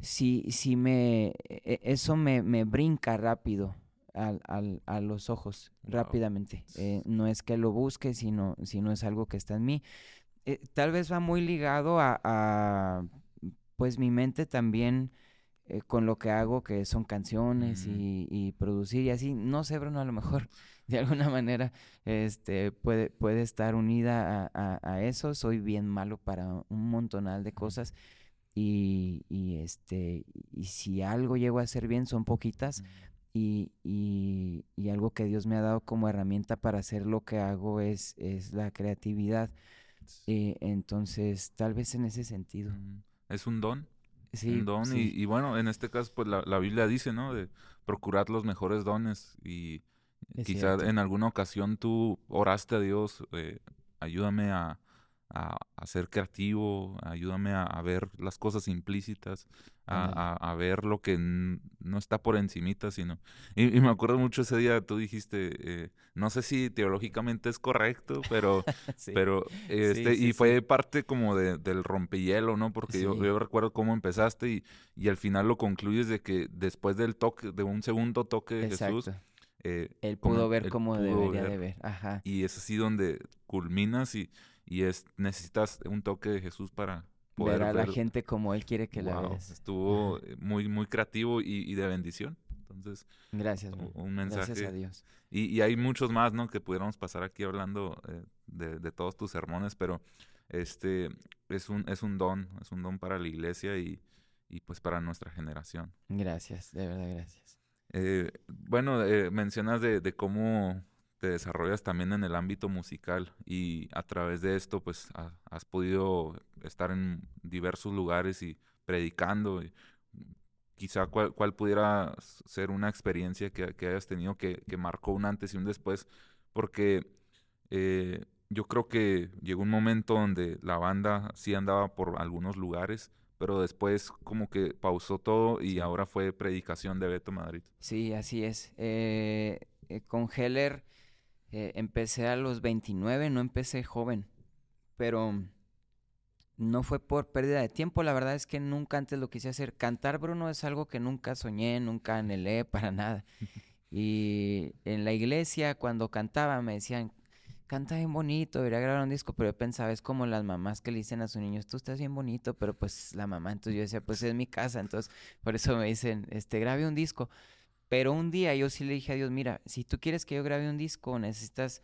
[SPEAKER 2] sí, sí me, e- eso me, me brinca rápido al, al- a los ojos,
[SPEAKER 1] Wow.
[SPEAKER 2] rápidamente. Eh, no es que lo busque, sino, sino es algo que está en mí. Eh, tal vez va muy ligado a, a, pues mi mente también eh, con lo que hago, que son canciones y, y producir y así. No sé, Bruno, a lo mejor de alguna manera este, puede, puede estar unida a, a- a eso. Soy bien malo para un montonal de cosas y, y, este, y si algo llego a hacer bien son poquitas. Y, y, y, algo que Dios me ha dado como herramienta para hacer lo que hago es, es la creatividad. Eh, entonces, tal vez en ese sentido.
[SPEAKER 1] Es un don. Sí, un don. Y, y, bueno, en este caso, pues la, la, Biblia dice, ¿no? De procurar los mejores dones. Y quizás en alguna ocasión tú oraste a Dios, eh, ayúdame a, a, ser creativo, ayúdame a, ver las cosas implícitas, a, ver lo que no está por encimita, sino... Y, me acuerdo mucho ese día, tú dijiste, eh, no sé si teológicamente es correcto, pero... pero este, y fue parte como de, del rompehielo, ¿no? Porque yo, yo, recuerdo cómo empezaste y, y al final lo concluyes de que después del toque, de un segundo toque de Jesús...
[SPEAKER 2] Eh, él pudo ver cómo debería de ver. Ajá.
[SPEAKER 1] Y es así donde culminas y y es necesitas un toque de Jesús para
[SPEAKER 2] poder ver a la gente como él quiere que la veas.
[SPEAKER 1] Estuvo muy muy creativo y, de bendición. Entonces,
[SPEAKER 2] gracias, un mensaje. Gracias a Dios.
[SPEAKER 1] Y, y, hay muchos más, ¿no? Que pudiéramos pasar aquí hablando eh, de, de, todos tus sermones, pero este es un es un don, es un don para la iglesia y, y pues para nuestra generación.
[SPEAKER 2] Gracias, de verdad, gracias.
[SPEAKER 1] Eh, bueno, eh, mencionas de, de cómo te desarrollas también en el ámbito musical y a través de esto pues has podido estar en diversos lugares y predicando. quizá cuál, pudiera ser una experiencia que, hayas tenido que, marcó un antes y un después, porque eh, yo creo que llegó un momento donde la banda sí andaba por algunos lugares, pero después como que pausó todo y ahora fue predicación de Beto Madrid.
[SPEAKER 2] Sí, así es. Eh, eh, con Heller eh, empecé a los 29, no empecé joven, pero no fue por pérdida de tiempo, la verdad es que nunca antes lo quise hacer. Cantar, Bruno, es algo que nunca soñé, nunca anhelé para nada. Y en la iglesia, cuando cantaba, me decían, canta bien bonito, debería grabar un disco, pero yo pensaba, es como las mamás que le dicen a sus niños, tú estás bien bonito, pero pues la mamá, entonces yo decía, pues es mi casa, entonces por eso me dicen, este, grabe un disco. Pero un día yo sí le dije a Dios, mira, si tú quieres que yo grabe un disco, necesitas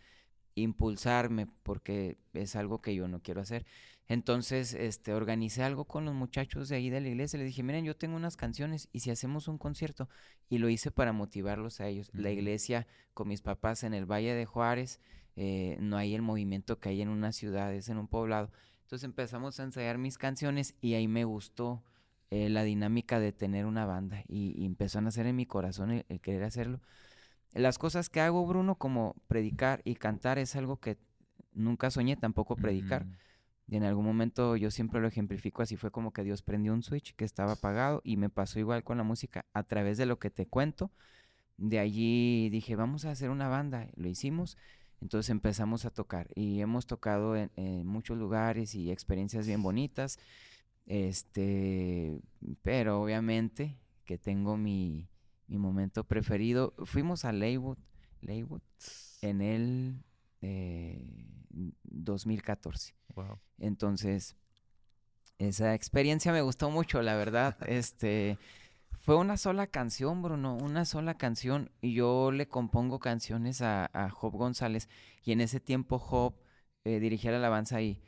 [SPEAKER 2] impulsarme porque es algo que yo no quiero hacer. Entonces, este, organicé algo con los muchachos de ahí de la iglesia. Le dije, miren, yo tengo unas canciones y si hacemos un concierto. Y lo hice para motivarlos a ellos. La iglesia con mis papás en el Valle de Juárez, eh, no hay el movimiento que hay en una ciudad, es en un poblado. Entonces empezamos a ensayar mis canciones y ahí me gustó eh, la dinámica de tener una banda y, empezó a nacer en mi corazón el, querer hacerlo. Las cosas que hago, Bruno, como predicar y cantar, es algo que nunca soñé tampoco predicar. Y en algún momento yo siempre lo ejemplifico así, fue como que Dios prendió un switch que estaba apagado y me pasó igual con la música a través de lo que te cuento. De allí dije, vamos a hacer una banda, lo hicimos. Entonces empezamos a tocar y hemos tocado en muchos lugares y experiencias bien bonitas. Este, pero obviamente que tengo mi, mi momento preferido. Fuimos a Leywood, Leywood en el 2014. Eh, Entonces, esa experiencia me gustó mucho, la verdad. este, fue una sola canción, Bruno, una sola canción. Y yo le compongo canciones a, a Job González. Y en ese tiempo Job eh, dirigía la alabanza ahí.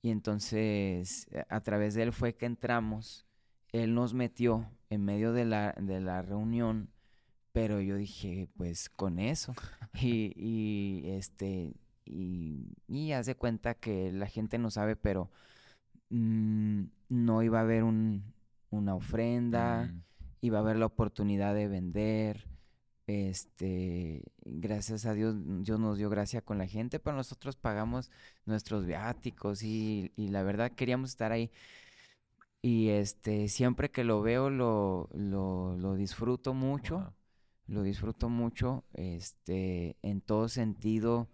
[SPEAKER 2] Y entonces eh, a través de él fue que entramos. Él nos metió en medio de la, de la reunión, pero yo dije, pues con eso. y, y, este, y, y haz de cuenta que la gente no sabe, pero mm, no iba a haber un, una ofrenda, mm. Iba a haber la oportunidad de vender este, gracias a Dios, Dios nos dio gracia con la gente, pero nosotros pagamos nuestros viáticos y, la verdad queríamos estar ahí. Y este, siempre que lo veo lo, lo, disfruto mucho, lo disfruto mucho, este, en todo sentido,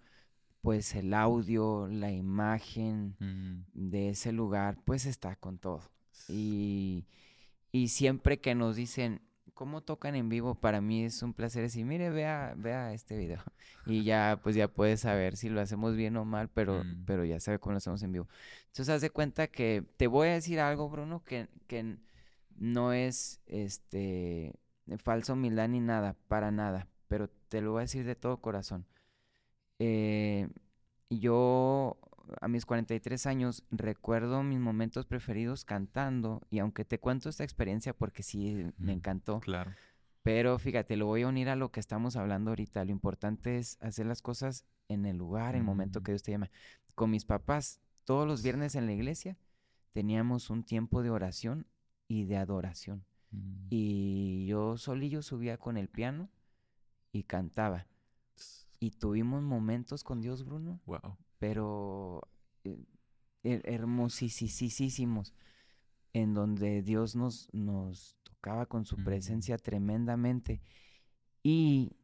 [SPEAKER 2] pues el audio, la imagen de ese lugar, pues está con todo. Y, y siempre que nos dicen, cómo tocan en vivo, para mí es un placer decir, mire, vea, vea este video. Y ya, pues ya puedes saber si lo hacemos bien o mal, pero, mm. pero ya sabe cómo lo hacemos en vivo. Entonces, haz de cuenta que te voy a decir algo, Bruno, que, que no es este falso humildad ni nada, para nada, pero te lo voy a decir de todo corazón. Eh, yo a mis 43 años, recuerdo mis momentos preferidos cantando y aunque te cuento esta experiencia porque sí me encantó.
[SPEAKER 1] Claro.
[SPEAKER 2] Pero fíjate, lo voy a unir a lo que estamos hablando ahorita. Lo importante es hacer las cosas en el lugar, en el momento que Dios te llama. Con mis papás, todos los viernes en la iglesia, teníamos un tiempo de oración y de adoración.
[SPEAKER 1] Mm.
[SPEAKER 2] Y yo solillo subía con el piano y cantaba. Y tuvimos momentos con Dios, Bruno,
[SPEAKER 1] Wow.
[SPEAKER 2] Pero eh, her- hermosísimos, en donde Dios nos, nos tocaba con su
[SPEAKER 1] Mm.
[SPEAKER 2] presencia tremendamente. Y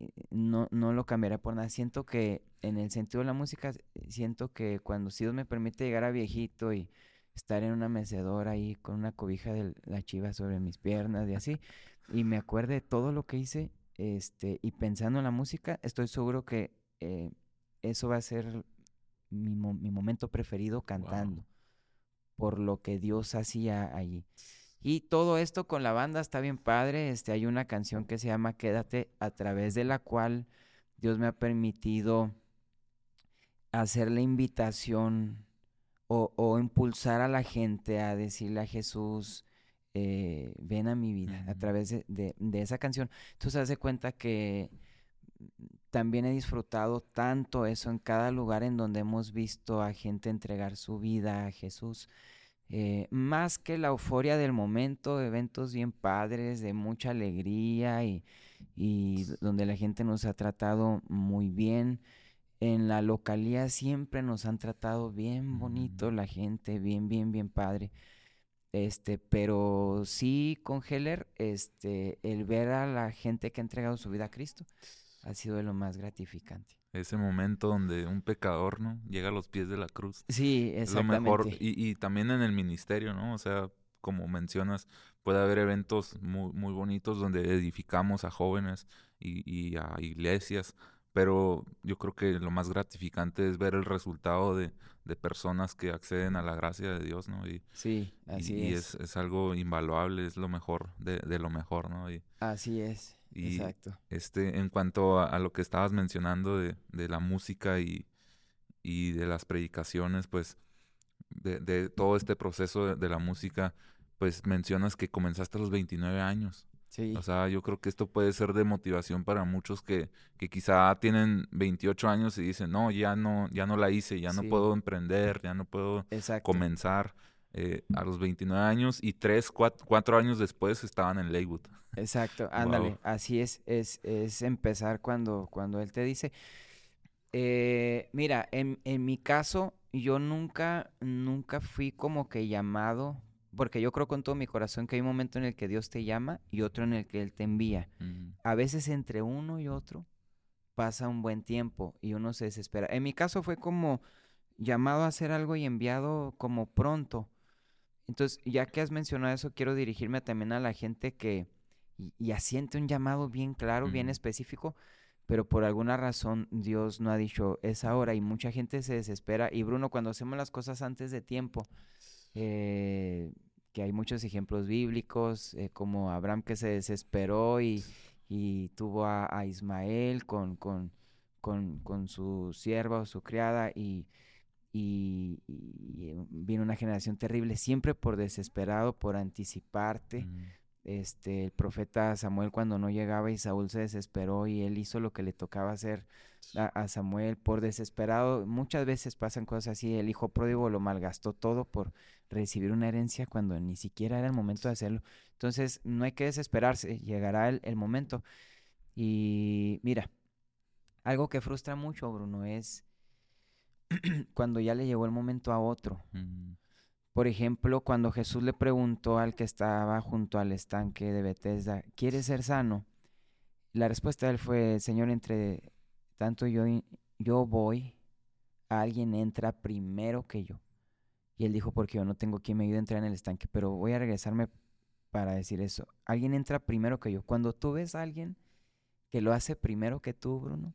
[SPEAKER 2] eh, no, no lo cambiaré por nada. Siento que en el sentido de la música, siento que cuando si Dios me permite llegar a viejito y estar en una mecedora ahí con una cobija de la chiva sobre mis piernas y así, y me acuerde de todo lo que hice, este, y pensando en la música, estoy seguro que eh, eso va a ser mi, mo- mi momento preferido cantando, por lo que Dios hacía allí. Y todo esto con la banda está bien padre. Este, hay una canción que se llama Quédate, a través de la cual Dios me ha permitido hacer la invitación o, o impulsar a la gente a decirle a Jesús, eh, ven a mi vida, a través de, de- de esa canción. Entonces, haz de cuenta que también he disfrutado tanto eso en cada lugar en donde hemos visto a gente entregar su vida a Jesús. Eh, más que la euforia del momento, eventos bien padres, de mucha alegría y, donde la gente nos ha tratado muy bien. En la localidad siempre nos han tratado bien bonito,
[SPEAKER 1] Mm.
[SPEAKER 2] la gente, bien, bien, bien padre. Este, pero sí con Heller, este, el ver a la gente que ha entregado su vida a Cristo ha sido de lo más gratificante.
[SPEAKER 1] Ese momento donde un pecador, ¿no? Llega a los pies de la cruz.
[SPEAKER 2] Sí,
[SPEAKER 1] Es lo mejor.
[SPEAKER 2] exactamente.
[SPEAKER 1] Y, y también en el ministerio, ¿no? O sea, como mencionas, puede haber eventos muy, muy bonitos donde edificamos a jóvenes y, y a iglesias, pero yo creo que lo más gratificante es ver el resultado de, de personas que acceden a la gracia de Dios, ¿no? Y,
[SPEAKER 2] Sí,
[SPEAKER 1] y-
[SPEAKER 2] así
[SPEAKER 1] y
[SPEAKER 2] es.
[SPEAKER 1] es, es algo invaluable, es lo mejor de, de lo mejor, ¿no? Y,
[SPEAKER 2] Así es.
[SPEAKER 1] Y
[SPEAKER 2] Exacto.
[SPEAKER 1] este, en cuanto a, a lo que estabas mencionando de, de la música y, y de las predicaciones, pues de, de todo este proceso de, de la música, pues mencionas que comenzaste a los 29 años.
[SPEAKER 2] Sí.
[SPEAKER 1] O sea, yo creo que esto puede ser de motivación para muchos que, que quizá tienen 28 años y dicen, no, ya no, ya no la hice, ya no puedo emprender, ya no puedo
[SPEAKER 2] Exacto.
[SPEAKER 1] comenzar. Eh, a los 29 años y 3, 4, años después estaban en Leywood.
[SPEAKER 2] Exacto, ándale, así es, es, es empezar cuando, cuando él te dice, eh, mira, en, en mi caso, yo nunca, nunca fui como que llamado, porque yo creo con todo mi corazón que hay un momento en el que Dios te llama y otro en el que Él te envía. A veces entre uno y otro pasa un buen tiempo y uno se desespera. En mi caso fue como llamado a hacer algo y enviado como pronto. Entonces, ya que has mencionado eso, quiero dirigirme también a la gente que y, y asiente un llamado bien claro, bien específico, pero por alguna razón Dios no ha dicho es ahora y mucha gente se desespera. Y Bruno, cuando hacemos las cosas antes de tiempo, eh, que hay muchos ejemplos bíblicos, eh, como Abraham que se desesperó y, y tuvo a, a Ismael con, con, con, con su sierva o su criada y, y- y, eh, vino una generación terrible, siempre por desesperado, por anticiparte.
[SPEAKER 1] Ujú.
[SPEAKER 2] Este, el profeta Samuel cuando no llegaba y Saúl se desesperó y él hizo lo que le tocaba hacer a, a Samuel por desesperado. Muchas veces pasan cosas así. El hijo pródigo lo malgastó todo por recibir una herencia cuando ni siquiera era el momento de hacerlo. Entonces, no hay que desesperarse, llegará el, el momento. Y mira, algo que frustra mucho, Bruno, es cuando ya le llegó el momento a otro. Por ejemplo, cuando Jesús le preguntó al que estaba junto al estanque de Bethesda, ¿quieres ser sano? La respuesta de él fue, Señor, entre tanto yo, yo voy, alguien entra primero que yo. Y él dijo, porque yo no tengo quien me ayude a entrar en el estanque, pero voy a regresarme para decir eso. Alguien entra primero que yo. Cuando tú ves a alguien que lo hace primero que tú, Bruno,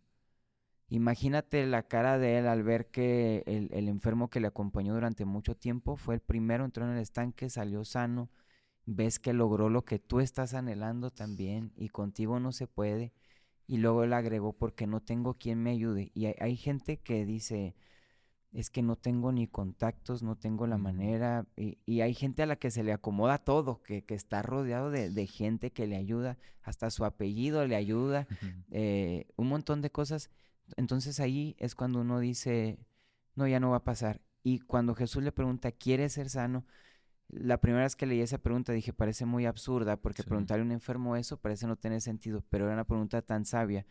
[SPEAKER 2] Imagínate la cara de él al ver que el, el enfermo que le acompañó durante mucho tiempo fue el primero, entró en el estanque, salió sano, ves que logró lo que tú estás anhelando también y contigo no se puede. Y luego él agregó, porque no tengo quien me ayude. Y hay, hay gente que dice, es que no tengo ni contactos, no tengo la manera, y, hay gente a la que se le acomoda todo, que, está rodeado de, gente que le ayuda, hasta su apellido le ayuda, eh, un montón de cosas. Entonces ahí es cuando uno dice, no, ya no va a pasar. Y cuando Jesús le pregunta, ¿quieres ser sano? La primera vez que leí esa pregunta dije, parece muy absurda, porque preguntarle a un enfermo eso parece no tener sentido, pero era una pregunta tan sabia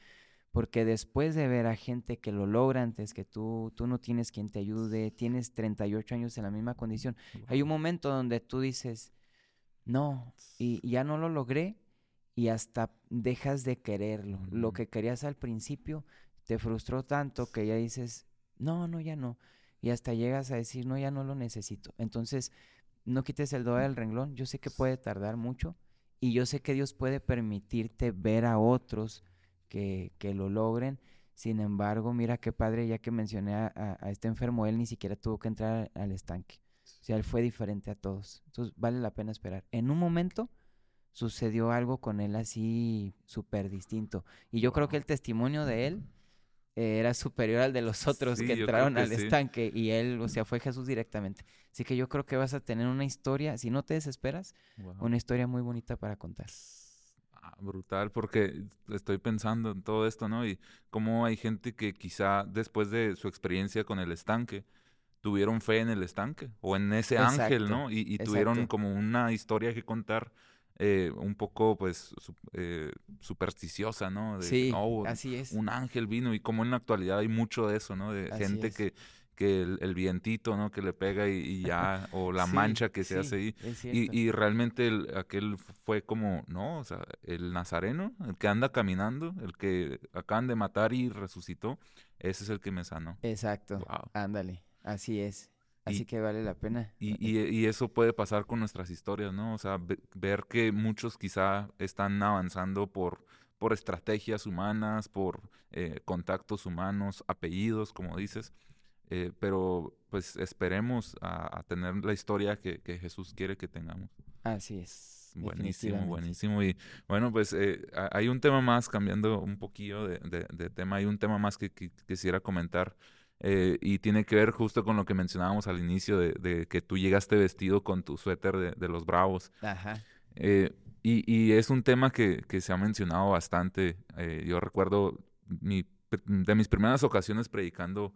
[SPEAKER 2] porque después de ver a gente que lo logra antes que tú, tú no tienes quien te ayude, tienes 38 años en la misma condición, hay un momento donde tú dices, no, y ya no lo logré y hasta dejas de quererlo. Lo que querías al principio te frustró tanto que ya dices, no, no, ya no. Y hasta llegas a decir, no, ya no lo necesito. Entonces, no quites el dedo del renglón. Yo sé que puede tardar mucho y yo sé que Dios puede permitirte ver a otros que, lo logren. Sin embargo, mira qué padre, ya que mencioné a, este enfermo, él ni siquiera tuvo que entrar al estanque. O sea, él fue diferente a todos. Entonces, vale la pena esperar. En un momento sucedió algo con él así súper distinto. Y yo creo que el testimonio de él era superior al de los otros que entraron al estanque. Y él, o sea, fue Jesús directamente. Así que yo creo que vas a tener una historia, si no te desesperas, una historia muy bonita para contar.
[SPEAKER 1] Ah, brutal, porque estoy pensando en todo esto, ¿no? Y cómo hay gente que quizá después de su experiencia con el estanque, tuvieron fe en el estanque o en ese ángel, ¿no? Y, tuvieron como una historia que contar eh, un poco, pues, eh, supersticiosa, ¿no?
[SPEAKER 2] De, sí, oh, así es.
[SPEAKER 1] Un ángel vino y como en la actualidad hay mucho de eso, ¿no? De gente que que el, vientito, ¿no? Que le pega y, ya, o la mancha que se hace ahí. Y, y, realmente aquel fue como, no, o sea, el nazareno, el que anda caminando, el que acaban de matar y resucitó, ese es el que me sanó.
[SPEAKER 2] Exacto. Ándale, así es. Así que vale la pena.
[SPEAKER 1] Y, y, eso puede pasar con nuestras historias, ¿no? O sea, ver que muchos quizá están avanzando por, por estrategias humanas, por eh, contactos humanos, apellidos, como dices, eh, pero pues esperemos a, tener la historia que, Jesús quiere que tengamos.
[SPEAKER 2] Así es.
[SPEAKER 1] Buenísimo, buenísimo. Y bueno, pues eh, hay un tema más, cambiando un poquillo de, tema, hay un tema más que, quisiera comentar. Eh, y tiene que ver justo con lo que mencionábamos al inicio de, que tú llegaste vestido con tu suéter de, los Bravos. Ajá. y, es un tema que, se ha mencionado bastante. yo recuerdo mi, de mis primeras ocasiones predicando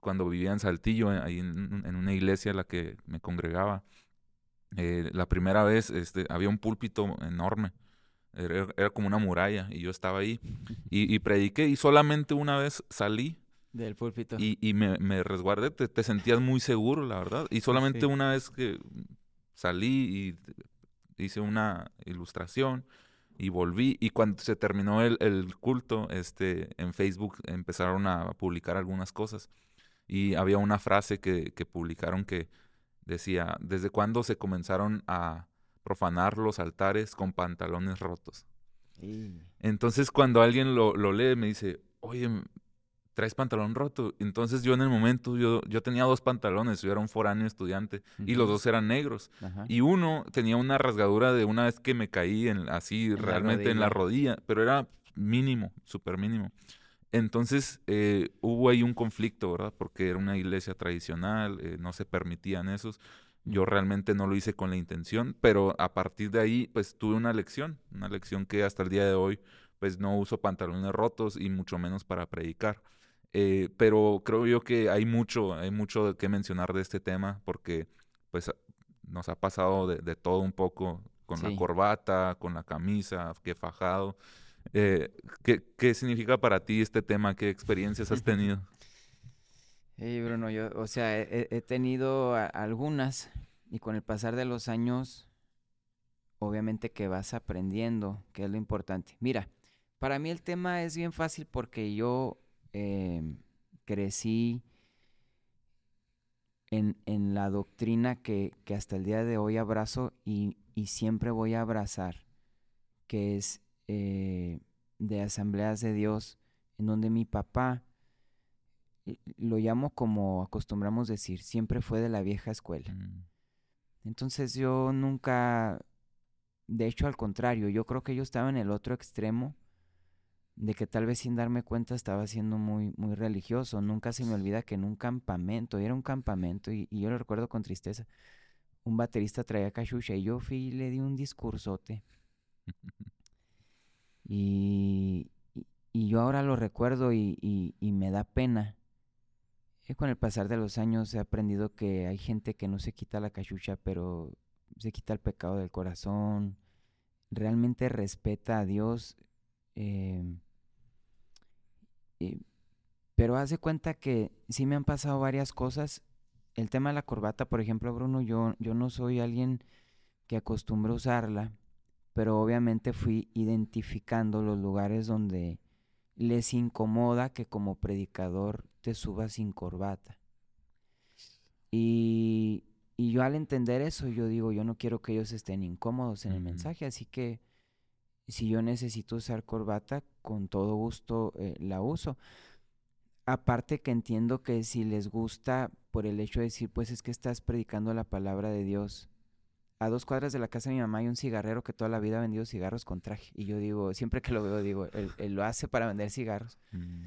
[SPEAKER 1] cuando vivía en Saltillo, eh, ahí en, una iglesia en la que me congregaba. Eh, la primera vez este, había un púlpito enorme, era, como una muralla, y yo estaba ahí y, prediqué, y solamente una vez salí.
[SPEAKER 2] Del púlpito.
[SPEAKER 1] Y, me, me, resguardé, te, sentías muy seguro, la verdad. Y solamente una vez que salí y hice una ilustración y volví. Y cuando se terminó el, el culto, este, en Facebook empezaron a publicar algunas cosas. Y había una frase que, que publicaron que decía, ¿desde cuándo se comenzaron a profanar los altares con pantalones rotos? Entonces cuando alguien lo, lo, lee me dice, oye, traes pantalón roto. Entonces yo en el momento, yo, yo tenía dos pantalones, yo era un foráneo estudiante y los dos eran negros. Y uno tenía una rasgadura de una vez que me caí en, así realmente en la rodilla, pero era mínimo, súper mínimo. Entonces eh, hubo ahí un conflicto, ¿verdad? Porque era una iglesia tradicional, eh, no se permitían esos. Yo realmente no lo hice con la intención, pero a partir de ahí, pues tuve una lección, una lección que hasta el día de hoy, pues no uso pantalones rotos y mucho menos para predicar. Eh, pero creo yo que hay mucho, hay mucho que mencionar de este tema, porque pues nos ha pasado de, todo un poco, con la corbata, con la camisa, que fajado. Eh, ¿qué, significa para ti este tema? ¿Qué experiencias has tenido?
[SPEAKER 2] Hey, Bruno, yo, o sea, he, tenido algunas y con el pasar de los años, obviamente que vas aprendiendo, que es lo importante. Mira, para mí el tema es bien fácil porque yo em, crecí en, la doctrina que, hasta el día de hoy abrazo y, y siempre voy a abrazar, que es eh, de asambleas de Dios, en donde mi papá, eh, lo llamo como acostumbramos decir, siempre fue de la vieja escuela. Mm. Entonces yo nunca, de hecho al contrario, yo creo que yo estaba en el otro extremo, de que tal vez sin darme cuenta estaba siendo muy, muy religioso. Nunca se me olvida que en un campamento, era un campamento y, yo lo recuerdo con tristeza, un baterista traía cachucha y yo fui y le di un discursote. y, y, yo ahora lo recuerdo y, y me da pena. Y con el pasar de los años he aprendido que hay gente que no se quita la cachucha, pero se quita el pecado del corazón, realmente respeta a Dios. Eh, pero hace cuenta que sí me han pasado varias cosas. El tema de la corbata, por ejemplo, Bruno, yo, yo no soy alguien que acostumbre usarla, pero obviamente fui identificando los lugares donde les incomoda que como predicador te subas sin corbata. Y, y yo al entender eso, yo digo, yo no quiero que ellos estén incómodos en el mensaje, así que si yo necesito usar corbata, con todo gusto eh, la uso. Aparte que entiendo que si les gusta por el hecho de decir, pues es que estás predicando la palabra de Dios. A dos cuadras de la casa de mi mamá hay un cigarrero que toda la vida ha vendido cigarros con traje. Y yo digo, siempre que lo veo, digo, él, lo hace para vender cigarros. Mm.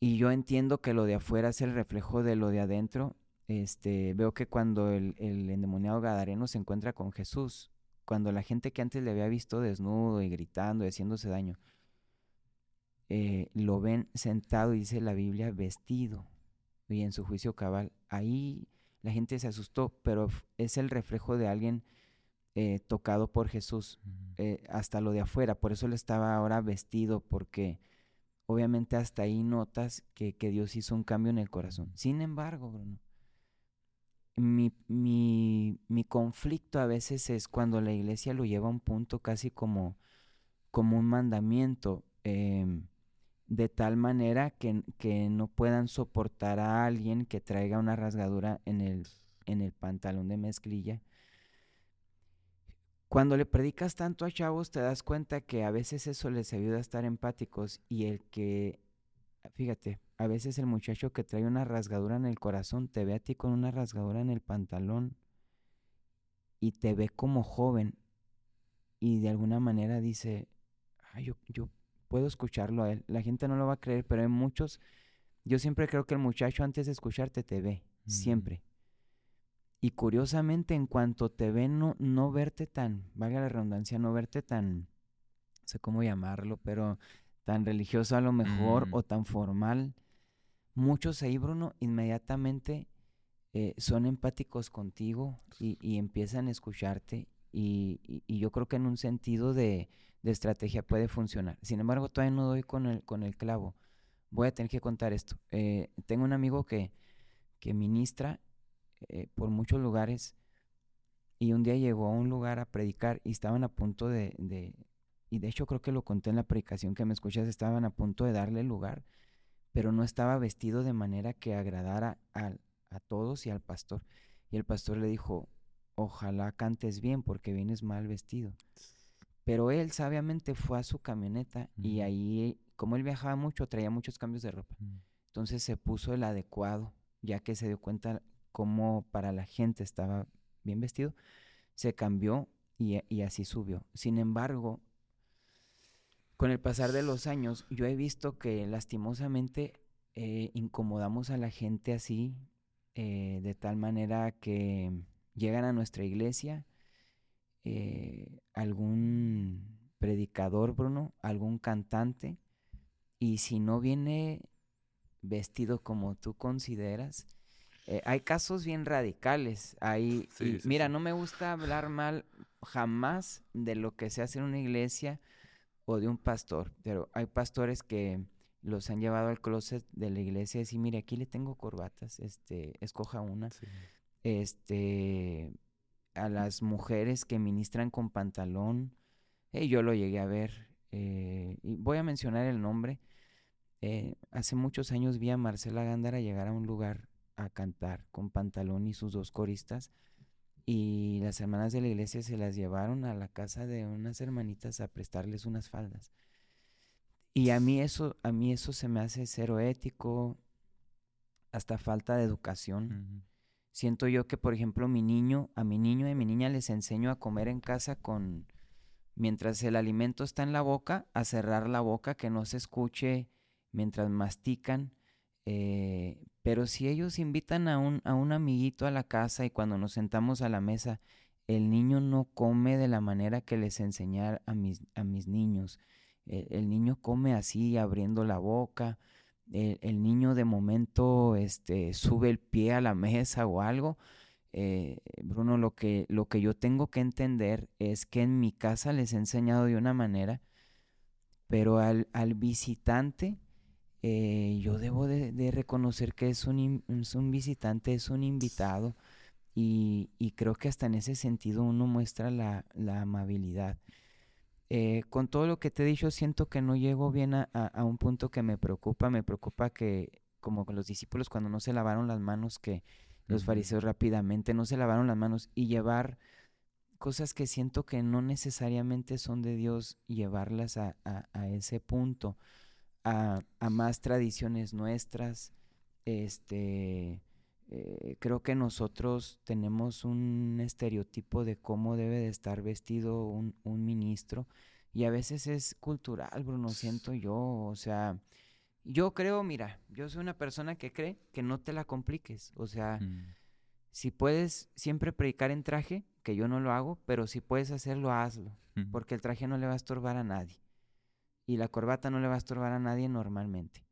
[SPEAKER 2] Y yo entiendo que lo de afuera es el reflejo de lo de adentro. Este, veo que cuando el, el endemoniado Gadareno se encuentra con Jesús, cuando la gente que antes le había visto desnudo y gritando y haciéndose daño, eh, lo ven sentado, dice la Biblia, vestido y en su juicio cabal. Ahí la gente se asustó, pero es el reflejo de alguien eh, tocado por Jesús, eh, hasta lo de afuera. Por eso él estaba ahora vestido, porque obviamente hasta ahí notas que, que Dios hizo un cambio en el corazón. Sin embargo, Bruno, mi, mi, mi, conflicto a veces es cuando la iglesia lo lleva a un punto casi como, como un mandamiento, em, de tal manera que, que, no puedan soportar a alguien que traiga una rasgadura en el, en el pantalón de mezclilla. Cuando le predicas tanto a chavos te das cuenta que a veces eso les ayuda a estar empáticos y el que, fíjate, a veces el muchacho que trae una rasgadura en el corazón te ve a ti con una rasgadura en el pantalón y te ve como joven y de alguna manera dice, yo, yo puedo escucharlo a él. La gente no lo va a creer, pero hay muchos, yo siempre creo que el muchacho antes de escucharte te ve, siempre. Y curiosamente, en cuanto te ve, no, no verte tan, valga la redundancia, no verte tan, no sé cómo llamarlo, pero tan religioso a lo mejor o tan formal, muchos ahí, Bruno, inmediatamente eh, son empáticos contigo y, empiezan a escucharte y, yo creo que en un sentido de, estrategia puede funcionar. Sin embargo, todavía no doy con el, con el clavo. Voy a tener que contar esto. Eh, tengo un amigo que, que ministra eh, por muchos lugares y un día llegó a un lugar a predicar y estaban a punto de, de, y de hecho creo que lo conté en la predicación que me escuchas, estaban a punto de darle lugar pero no estaba vestido de manera que agradara a, a todos y al pastor. Y el pastor le dijo, ojalá cantes bien porque vienes mal vestido. Pero él sabiamente fue a su camioneta y ahí, como él viajaba mucho, traía muchos cambios de ropa. Entonces se puso el adecuado, ya que se dio cuenta cómo para la gente estaba bien vestido, se cambió y, y así subió. Sin embargo, con el pasar de los años, yo he visto que lastimosamente eh, incomodamos a la gente así, eh, de tal manera que llegan a nuestra iglesia eh, algún predicador, Bruno, algún cantante, y si no viene vestido como tú consideras, hay casos bien radicales. Hay, mira, no me gusta hablar mal jamás de lo que se hace en una iglesia o de un pastor, pero hay pastores que los han llevado al closet de la iglesia y decir, mire, aquí le tengo corbatas, este, escoja una. Este, a las mujeres que ministran con pantalón, eh, yo lo llegué a ver, eh, y voy a mencionar el nombre. Eh, hace muchos años vi a Marcela Gándara llegar a un lugar a cantar con pantalón y sus dos coristas y las hermanas de la iglesia se las llevaron a la casa de unas hermanitas a prestarles unas faldas. Y a mí eso, a mí eso se me hace cero ético, hasta falta de educación. Siento yo que, por ejemplo, mi niño, a mi niño y a mi niña les enseño a comer en casa con, Mientras el alimento está en la boca, a cerrar la boca, que no se escuche mientras mastican. Eh, pero si ellos invitan a un, a un amiguito a la casa y cuando nos sentamos a la mesa, el niño no come de la manera que les enseñé a mis, a mis niños. El, niño come así, abriendo la boca. El, niño de momento este, sube el pie a la mesa o algo. Eh, Bruno, lo que, lo que yo tengo que entender es que en mi casa les he enseñado de una manera, pero al, al visitante eh, yo debo de, reconocer que es un, es un, visitante, es un invitado y, creo que hasta en ese sentido uno muestra la, amabilidad. Eh, con todo lo que te he dicho, siento que no llego bien a, a, un punto que me preocupa. Me preocupa que, como con los discípulos, cuando no se lavaron las manos, que los fariseos rápidamente no se lavaron las manos y llevar cosas que siento que no necesariamente son de Dios, llevarlas a, a ese punto, a, más tradiciones nuestras. Este, eh, creo que nosotros tenemos un estereotipo de cómo debe de estar vestido un, un ministro y a veces es cultural, Bruno, siento yo, o sea, yo creo, mira, yo soy una persona que cree que no te la compliques. O sea, mm. si puedes siempre predicar en traje, que yo no lo hago, pero si puedes hacerlo, hazlo. Porque el traje no le va a estorbar a nadie. Y la corbata no le va a estorbar a nadie normalmente.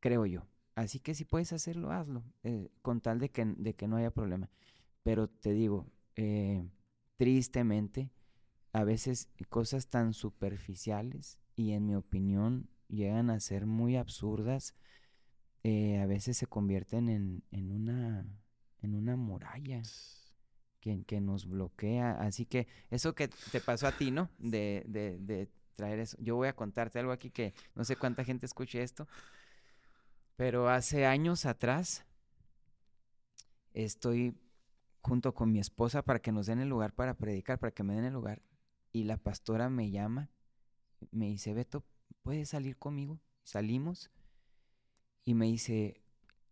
[SPEAKER 2] Creo yo. Así que si puedes hacerlo, hazlo. Eh, con tal de que, de que no haya problema. Pero te digo, eh, tristemente, a veces cosas tan superficiales y en mi opinión llegan a ser muy absurdas, eh, a veces se convierten en, en, una, en una muralla que, que, nos bloquea. Así que eso que te pasó a ti, ¿no? De, de, de traer eso. Yo voy a contarte algo aquí que no sé cuánta gente escuche esto, pero hace años atrás estoy junto con mi esposa para que nos den el lugar para predicar, para que me den el lugar. Y la pastora me llama, me dice, Beto, ¿puedes salir conmigo? Salimos y me dice,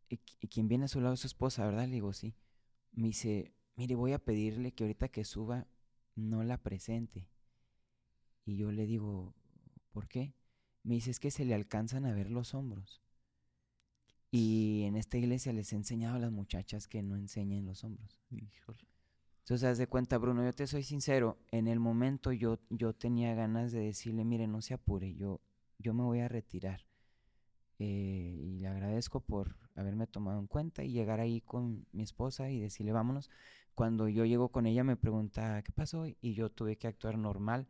[SPEAKER 2] ¿y quién viene a su lado? Su esposa, ¿verdad? Le digo, sí. Me dice, mire, voy a pedirle que ahorita que suba no la presente. Y yo le digo, ¿por qué? Me dice, es que se le alcanzan a ver los hombros. Y en esta iglesia les he enseñado a las muchachas que no enseñen los hombros. Entonces, haz de cuenta, Bruno, yo te soy sincero, en el momento yo, yo tenía ganas de decirle, mire, no se apure, yo, yo me voy a retirar. Eh, y le agradezco por haberme tomado en cuenta y llegar ahí con mi esposa y decirle vámonos. Cuando yo llego con ella me pregunta qué pasó y yo tuve que actuar normal.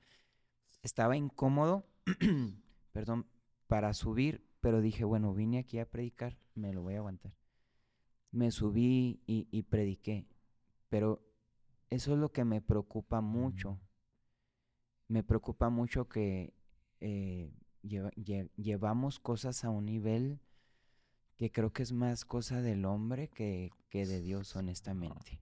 [SPEAKER 2] Estaba incómodo, perdón, para subir, pero dije, bueno, vine aquí a predicar, me lo voy a aguantar. Me subí y, y prediqué, pero eso es lo que me preocupa mucho. Me preocupa mucho que eh, llevamos cosas a un nivel que creo que es más cosa del hombre que, de Dios, honestamente.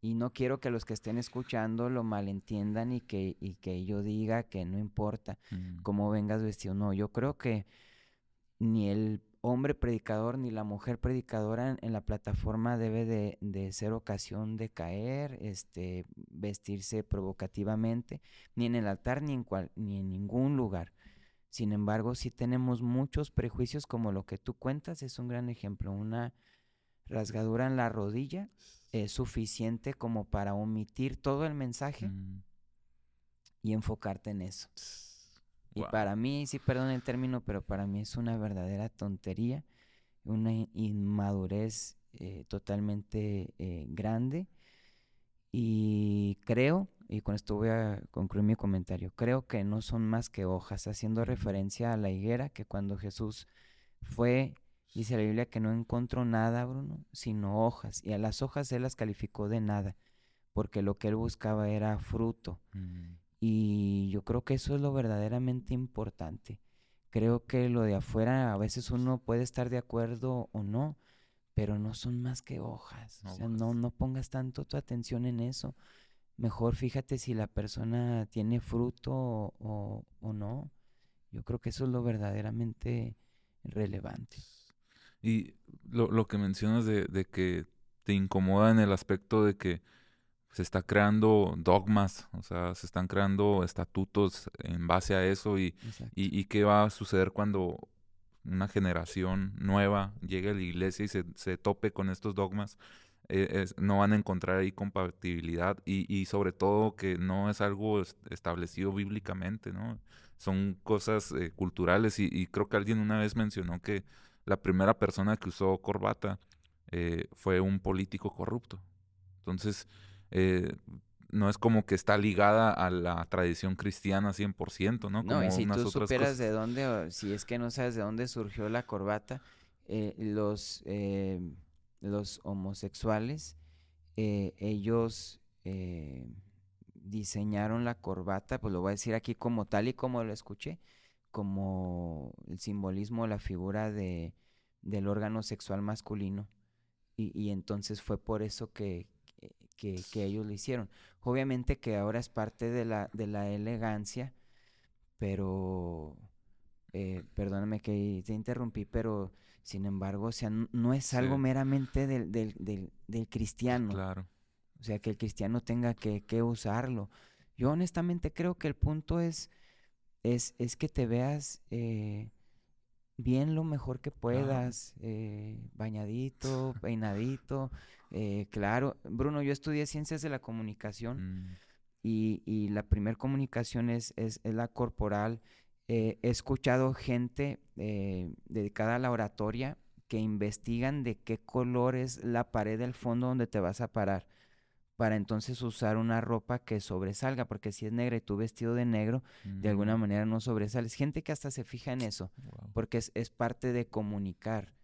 [SPEAKER 2] Y no quiero que los que estén escuchando lo malentiendan y que, y que yo diga que no importa mm. cómo vengas vestido. No, yo creo que ni el hombre predicador ni la mujer predicadora en, la plataforma debe de, ser ocasión de caer, este, vestirse provocativamente, ni en el altar ni en, cual, ni en ningún lugar. Sin embargo, si tenemos muchos prejuicios como lo que tú cuentas, es un gran ejemplo. Una rasgadura en la rodilla es suficiente como para omitir todo el mensaje mm. y enfocarte en eso. Y para mí, sí, perdón el término, pero para mí es una verdadera tontería, una inmadurez eh, totalmente eh, grande. Y creo y con esto voy a concluir mi comentario, creo que no son más que hojas, haciendo referencia a la higuera, que cuando Jesús fue, dice la Biblia que no encontró nada, Bruno, sino hojas, y a las hojas él las calificó de nada, porque lo que él buscaba era fruto. Mm. Y yo creo que eso es lo verdaderamente importante. Creo que lo de afuera a veces uno puede estar de acuerdo o no, pero no son más que hojas. O sea, no, no pongas tanto tu atención en eso mejor fíjate si la persona tiene fruto o, no. Yo creo que eso es lo verdaderamente relevante.
[SPEAKER 1] Y lo, que mencionas de, que te incomoda en el aspecto de que se está creando dogmas, o sea, se están creando estatutos en base a eso y, y, qué va a suceder cuando una generación nueva llegue a la iglesia y se, se tope con estos dogmas. Eh, no van a encontrar ahí compatibilidad y, y, sobre todo que no es algo establecido bíblicamente, ¿no? Son cosas eh, culturales y, y, creo que alguien una vez mencionó que la primera persona que usó corbata eh, fue un político corrupto. Entonces, eh, no es como que está ligada a la tradición cristiana 100%, ¿no?
[SPEAKER 2] no, y si tú supieras de dónde, si es que no sabes de dónde surgió la corbata, eh, los, eh, los homosexuales, ellos diseñaron la corbata, pues lo voy a decir aquí como tal y como lo escuché, como el simbolismo, la figura de, del órgano sexual masculino. Y, y entonces fue por eso que, que, ellos lo hicieron. Obviamente que ahora es parte de la, de la elegancia, pero, eh, perdóname que te interrumpí, pero sin embargo, o sea, no es algo meramente del, del, del, cristiano.
[SPEAKER 1] Claro.
[SPEAKER 2] O sea, que el cristiano tenga que, que, usarlo. Yo honestamente creo que el punto es, es, es que te veas eh, bien lo mejor que puedas, eh, bañadito, peinadito, eh, claro, Bruno, yo estudié ciencias de la comunicación mm. y, la primera comunicación es, es, la corporal. Eh, he escuchado gente eh, dedicada a la oratoria que investigan de qué color es la pared del fondo donde te vas a parar para entonces usar una ropa que sobresalga, porque si es negra y tú vestido de negro, de alguna mm. manera no sobresales. Gente que hasta se fija en eso, porque es, es parte de comunicar.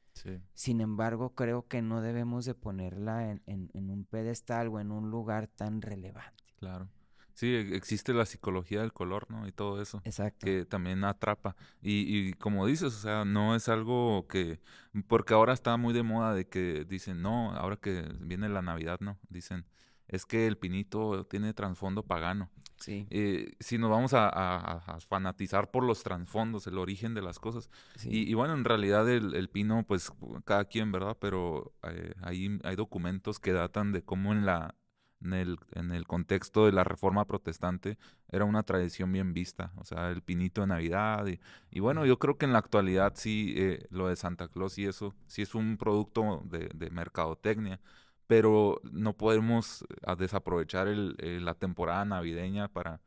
[SPEAKER 2] Sin embargo, creo que no debemos de ponerla en, un pedestal o en un lugar tan relevante.
[SPEAKER 1] Claro. Sí, e, existe la psicología del color, ¿no? Y todo eso.
[SPEAKER 2] Exacto.
[SPEAKER 1] Que también atrapa. Y, y como dices, o sea, no es algo que... Porque ahora está muy de moda de que dicen, no, ahora que viene la Navidad, ¿no? Dicen, es que el pinito tiene trasfondo pagano.
[SPEAKER 2] Sí.
[SPEAKER 1] Eh, si nos vamos a, fanatizar por los trasfondos, el origen de las cosas. Y, bueno, en realidad el, pino, pues cada quien, ¿verdad? Pero eh, hay, hay documentos que datan de cómo en la en el, en el contexto de la reforma protestante era una tradición bien vista, o sea, el pinito de Navidad. Y, bueno, yo creo que en la actualidad sí, eh, lo de Santa Claus y eso, sí es un producto de, de mercadotecnia pero no podemos eh, desaprovechar el, eh, la temporada navideña para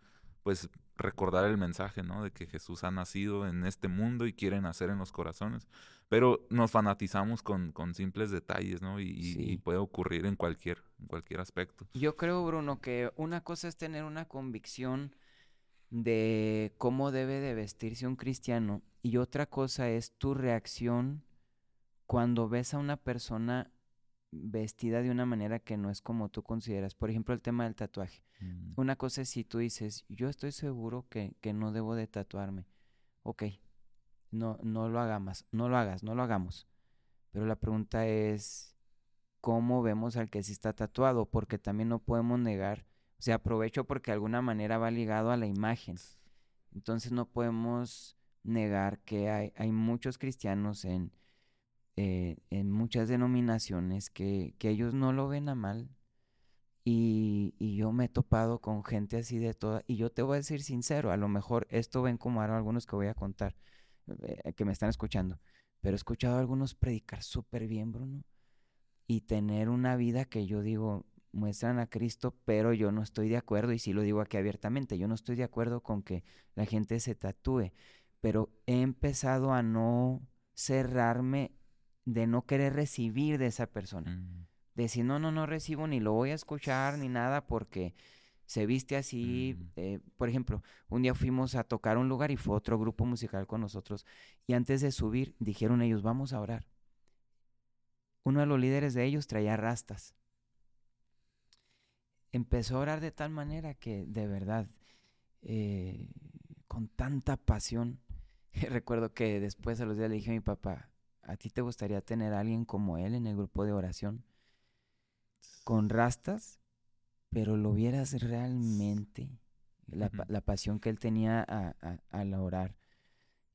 [SPEAKER 1] pues recordar el mensaje, ¿no? De que Jesús ha nacido en este mundo y quiere nacer en los corazones. Pero nos fanatizamos con, con simples detalles, ¿no? Y, puede ocurrir en cualquier, en cualquier aspecto.
[SPEAKER 2] Yo creo, Bruno, que una cosa es tener una convicción de cómo debe de vestirse un cristiano y otra cosa es tu reacción cuando ves a una persona vestida de una manera que no es como tú consideras. Por ejemplo, el tema del tatuaje. Mm. Una cosa es si tú dices, yo estoy seguro que, que, no debo de tatuarme. Ok, no, no lo hagamos, no lo hagas, no lo hagamos. Pero la pregunta es, ¿cómo vemos al que sí está tatuado? Porque también no podemos negar, o sea, aprovecho porque de alguna manera va ligado a la imagen. Entonces no podemos negar que hay, hay muchos cristianos en, eh, en muchas denominaciones que, ellos no lo ven a mal. Y, yo me he topado con gente así de toda. Y yo te voy a decir sincero, a lo mejor esto ven como ahora algunos que voy a contar, eh, que me están escuchando. Pero he escuchado a algunos predicar súper bien, Bruno. Y tener una vida que yo digo, muestran a Cristo, pero yo no estoy de acuerdo, y sí lo digo aquí abiertamente, yo no estoy de acuerdo con que la gente se tatúe, pero he empezado a no cerrarme de no querer recibir de esa persona. Mm. De decir, no, no, no recibo ni lo voy a escuchar ni nada porque se viste así. Mm. Eh, por ejemplo, un día fuimos a tocar un lugar y fue otro grupo musical con nosotros. Y antes de subir, dijeron ellos, vamos a orar. Uno de los líderes de ellos traía rastas. Empezó a orar de tal manera que, de verdad, eh, con tanta pasión, recuerdo que después a los días le dije a mi papá, ¿A ti te gustaría tener a alguien como él en el grupo de oración? Con rastas, pero lo vieras realmente, la, pasión que él tenía a, al orar.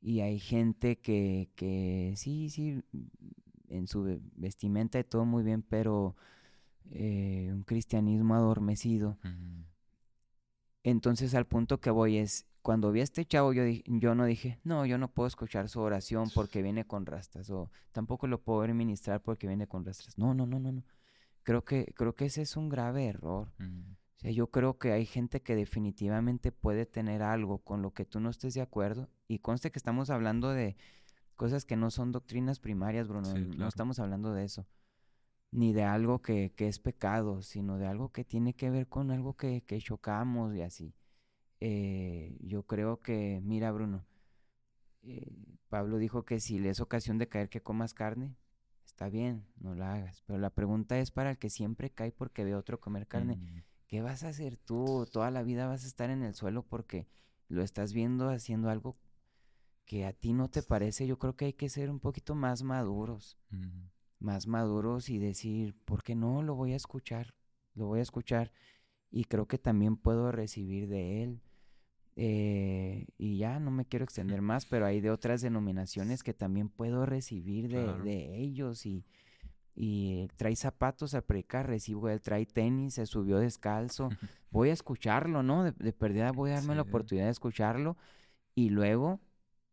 [SPEAKER 2] Y hay gente que, que sí, sí, en su vestimenta y todo muy bien, pero eh, un cristianismo adormecido. Entonces al punto que voy es, cuando vi a este chavo yo, yo no dije, no, yo no puedo escuchar su oración porque viene con rastas, o tampoco lo puedo ministrar porque viene con rastas. No, no, no, no, no. Creo que, creo que ese es un grave error. O sea, yo creo que hay gente que definitivamente puede tener algo con lo que tú no estés de acuerdo. Y conste que estamos hablando de cosas que no son doctrinas primarias, Bruno. No estamos hablando de eso. Ni de algo que, que, es pecado, sino de algo que tiene que ver con algo que, que chocamos y así. Eh, yo creo que, mira, Bruno, eh, Pablo dijo que si le es ocasión de caer que comas carne, está bien, no la hagas. Pero la pregunta es para el que siempre cae porque ve otro comer carne. Mm. ¿Qué vas a hacer tú? Toda la vida vas a estar en el suelo porque lo estás viendo haciendo algo que a ti no te parece, yo creo que hay que ser un poquito más maduros, más maduros y decir, ¿por qué no? Lo voy a escuchar, lo voy a escuchar y creo que también puedo recibir de él. Eh, y ya no me quiero extender más, pero hay de otras denominaciones que también puedo recibir de, ellos y, y trae zapatos a predicar, recibo él, trae tenis, se subió descalzo, voy a escucharlo, ¿no? De, de perdida voy a darme la oportunidad de escucharlo y luego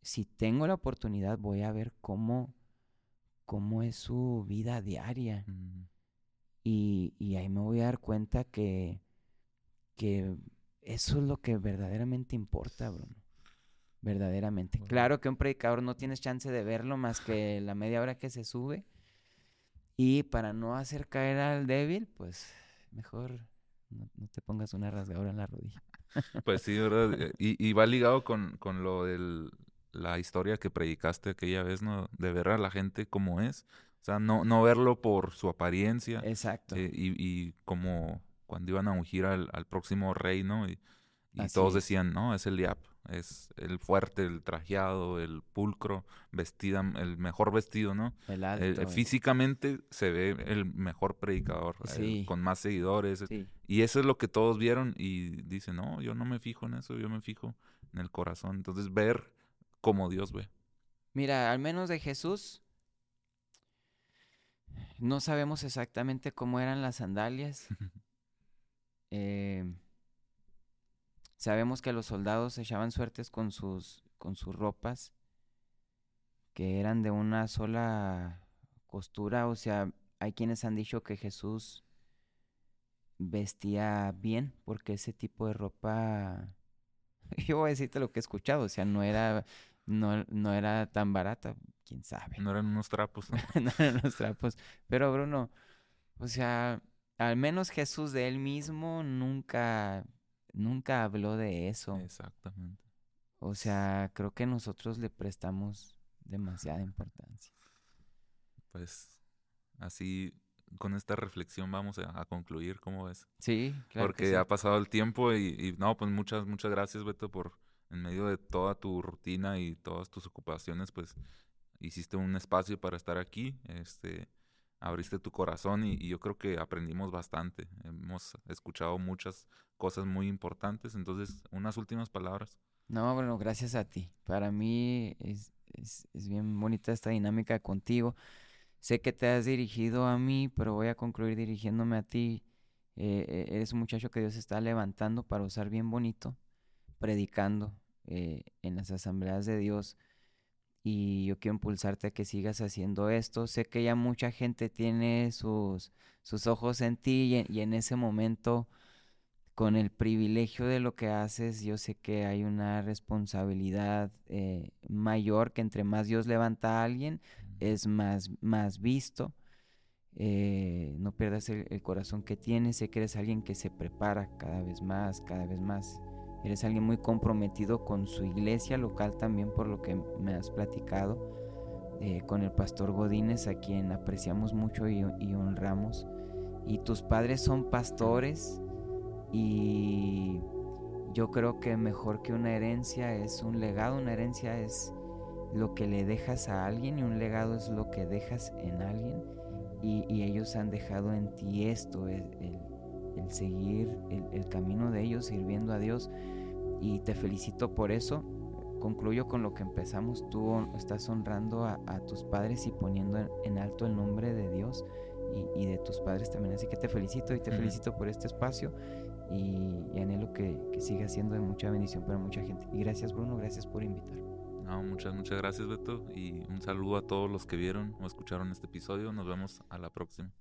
[SPEAKER 2] si tengo la oportunidad, voy a ver cómo, cómo es su vida diaria. y, y, ahí me voy a dar cuenta que, que eso es lo que verdaderamente importa, Bruno. Verdaderamente. Claro que un predicador no tienes chance de verlo más que la media hora que se sube. Y para no hacer caer al débil, pues mejor no, te pongas una rasgadura en la rodilla.
[SPEAKER 1] Pues sí, ¿verdad? Y, y va ligado con, con lo del la historia que predicaste aquella vez, ¿no? De ver a la gente como es. O sea, no, no verlo por su apariencia.
[SPEAKER 2] Exacto.
[SPEAKER 1] Eh, y, y, como cuando iban a ungir al, próximo rey, ¿no? Y, todos decían, no, es el Eliab, es el fuerte, el trajeado, el pulcro, vestida, el mejor vestido, ¿no?
[SPEAKER 2] El alto.
[SPEAKER 1] físicamente se ve el mejor predicador, con más seguidores. Y eso es lo que todos vieron y dicen, no, yo no me fijo en eso, yo me fijo en el corazón. Entonces, ver como Dios ve.
[SPEAKER 2] Mira, al menos de Jesús, no sabemos exactamente cómo eran las sandalias. Eh, sabemos que los soldados echaban suertes con sus, con sus ropas, que eran de una sola costura. O sea, hay quienes han dicho que Jesús vestía bien, porque ese tipo de ropa, yo voy a decirte lo que he escuchado, o sea, no era no, no era tan barata, quién sabe.
[SPEAKER 1] No eran unos trapos.
[SPEAKER 2] ¿no? no eran unos trapos. Pero Bruno, o sea, al menos Jesús de él mismo nunca, nunca habló de eso.
[SPEAKER 1] Exactamente.
[SPEAKER 2] O sea, creo que nosotros le prestamos demasiada importancia.
[SPEAKER 1] Pues así, con esta reflexión vamos a, concluir, ¿cómo ves?
[SPEAKER 2] Sí, claro.
[SPEAKER 1] Porque ha pasado el tiempo y, y, no, pues muchas, muchas gracias, Beto, por en medio de toda tu rutina y todas tus ocupaciones, pues hiciste un espacio para estar aquí, este, abriste tu corazón y, yo creo que aprendimos bastante. Hemos escuchado muchas cosas muy importantes, entonces unas últimas palabras.
[SPEAKER 2] No, bueno, gracias a ti. Para mí es, es, bien bonita esta dinámica contigo. Sé que te has dirigido a mí, pero voy a concluir dirigiéndome a ti. Eh, eh, eres un muchacho que Dios está levantando para usar bien bonito, predicando, eh, en las asambleas de Dios y yo quiero impulsarte a que sigas haciendo esto. Sé que ya mucha gente tiene sus, sus ojos en ti y, en ese momento, con el privilegio de lo que haces, yo sé que hay una responsabilidad eh, mayor que entre más Dios levanta a alguien, es más, más visto. Eh, no pierdas el, el corazón que tienes, sé que eres alguien que se prepara cada vez más, cada vez más Eres alguien muy comprometido con su iglesia local también por lo que me has platicado. Eh, con el pastor Godínez a quien apreciamos mucho y, honramos. Y tus padres son pastores y yo creo que mejor que una herencia es un legado. Una herencia es lo que le dejas a alguien y un legado es lo que dejas en alguien. Y, ellos han dejado en ti esto, el, el seguir el, camino de ellos, sirviendo a Dios. Y te felicito por eso. Concluyo con lo que empezamos. Tú estás honrando a, tus padres y poniendo en, alto el nombre de Dios. y, de tus padres también. Así que te felicito y te felicito por este espacio y, anhelo que, que, siga siendo de mucha bendición para mucha gente. Y gracias Bruno, gracias por invitar.
[SPEAKER 1] No, muchas, muchas gracias Beto y un saludo a todos los que vieron o escucharon este episodio. Nos vemos a la próxima.